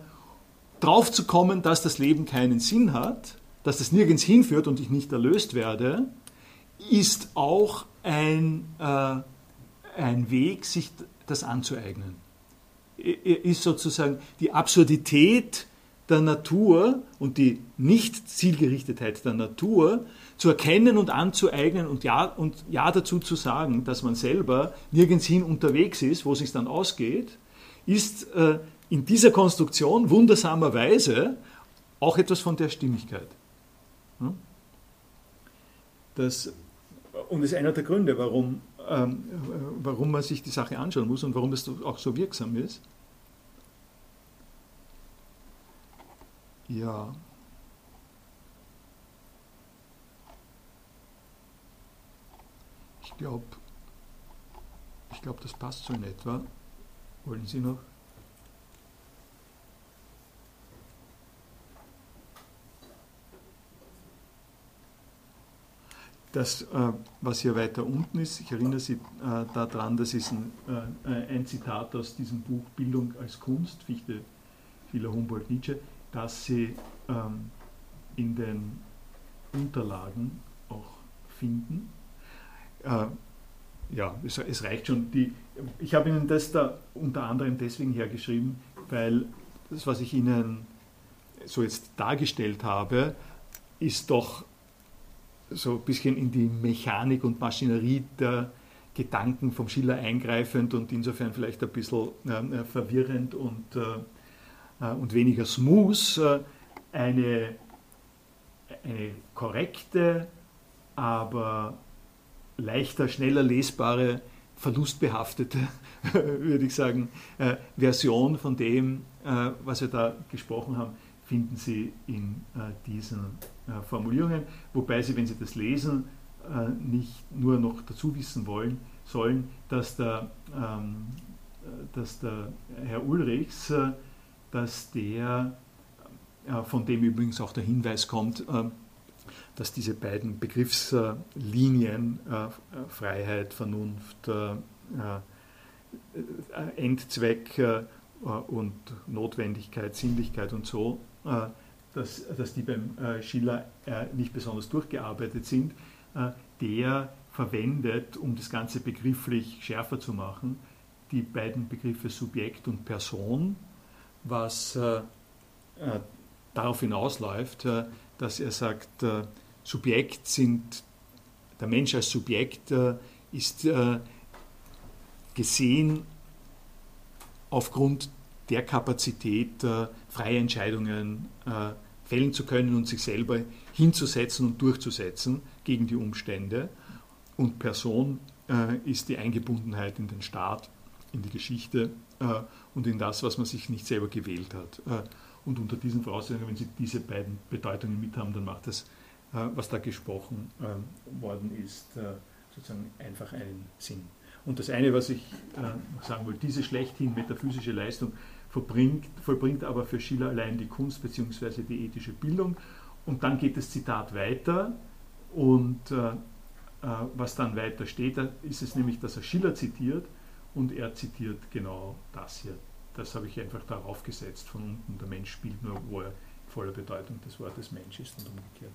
drauf zu kommen, dass das Leben keinen Sinn hat, dass das nirgends hinführt und ich nicht erlöst werde, ist auch ein äh, ein Weg, sich das anzueignen. Ist sozusagen die Absurdität der Natur und die Nicht-Zielgerichtetheit der Natur zu erkennen und anzueignen und ja, und ja dazu zu sagen, dass man selber nirgends hin unterwegs ist, wo es sich dann ausgeht, ist äh, in dieser Konstruktion wundersamerweise auch etwas von der Stimmigkeit. Hm? Das, und ist einer der Gründe, warum ähm, warum man sich die Sache anschauen muss und warum das auch so wirksam ist. Ja. Glaube, ich glaube, das passt so in etwa. Wollen Sie noch? Das, äh, was hier weiter unten ist, ich erinnere Sie äh, daran, das ist ein, äh, ein, Zitat aus diesem Buch Bildung als Kunst, Fichte, Schiller, Humboldt, Nietzsche, das Sie ähm, in den Unterlagen auch finden. Äh, ja, es, es, reicht schon. Die, ich habe Ihnen das da unter anderem deswegen hergeschrieben, weil das, was ich Ihnen so jetzt dargestellt habe, ist doch so ein bisschen in die Mechanik und Maschinerie der Gedanken vom Schiller eingreifend und insofern vielleicht ein bisschen äh, verwirrend und, äh, äh und weniger smooth. Äh, eine, eine korrekte, aber leichter, schneller lesbare, verlustbehaftete, würde ich sagen, äh, Version von dem, äh, was wir da gesprochen haben, finden Sie in diesen äh, Formulierungen, wobei Sie, wenn Sie das lesen, äh, nicht nur noch dazu wissen wollen, sollen, dass der, ähm, dass der Herr Ulrichs, äh, dass der, von dem übrigens auch der Hinweis kommt, dass diese beiden Begriffslinien Freiheit, Vernunft, Endzweck und Notwendigkeit, Sinnlichkeit und so dass, dass die beim äh, Schiller äh, nicht besonders durchgearbeitet sind, äh, der verwendet, um das Ganze begrifflich schärfer zu machen, die beiden Begriffe Subjekt und Person, was äh, äh, darauf hinausläuft, äh, dass er sagt, Subjekt sind, der Mensch als Subjekt ist gesehen aufgrund der Kapazität, äh, freie Entscheidungen äh, fällen zu können und sich selber hinzusetzen und durchzusetzen gegen die Umstände. Und Person äh, ist die Eingebundenheit in den Staat in die Geschichte äh, und in das, was man sich nicht selber gewählt hat. Äh, und unter diesen Voraussetzungen, wenn Sie diese beiden Bedeutungen mit haben, dann macht das, äh, was da gesprochen äh, worden ist, äh, sozusagen einfach einen Sinn. Und das eine, was ich äh, sagen will, diese schlechthin metaphysische Leistung vollbringt, vollbringt aber für Schiller allein die Kunst bzw. die ethische Bildung. Und dann geht das Zitat weiter und was dann weiter steht, ist es nämlich, dass er Schiller zitiert und er zitiert genau das hier. Das habe ich einfach darauf gesetzt von unten. Der Mensch spielt nur, wo er voller Bedeutung des Wortes Mensch ist und umgekehrt.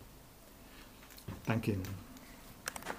Danke Ihnen.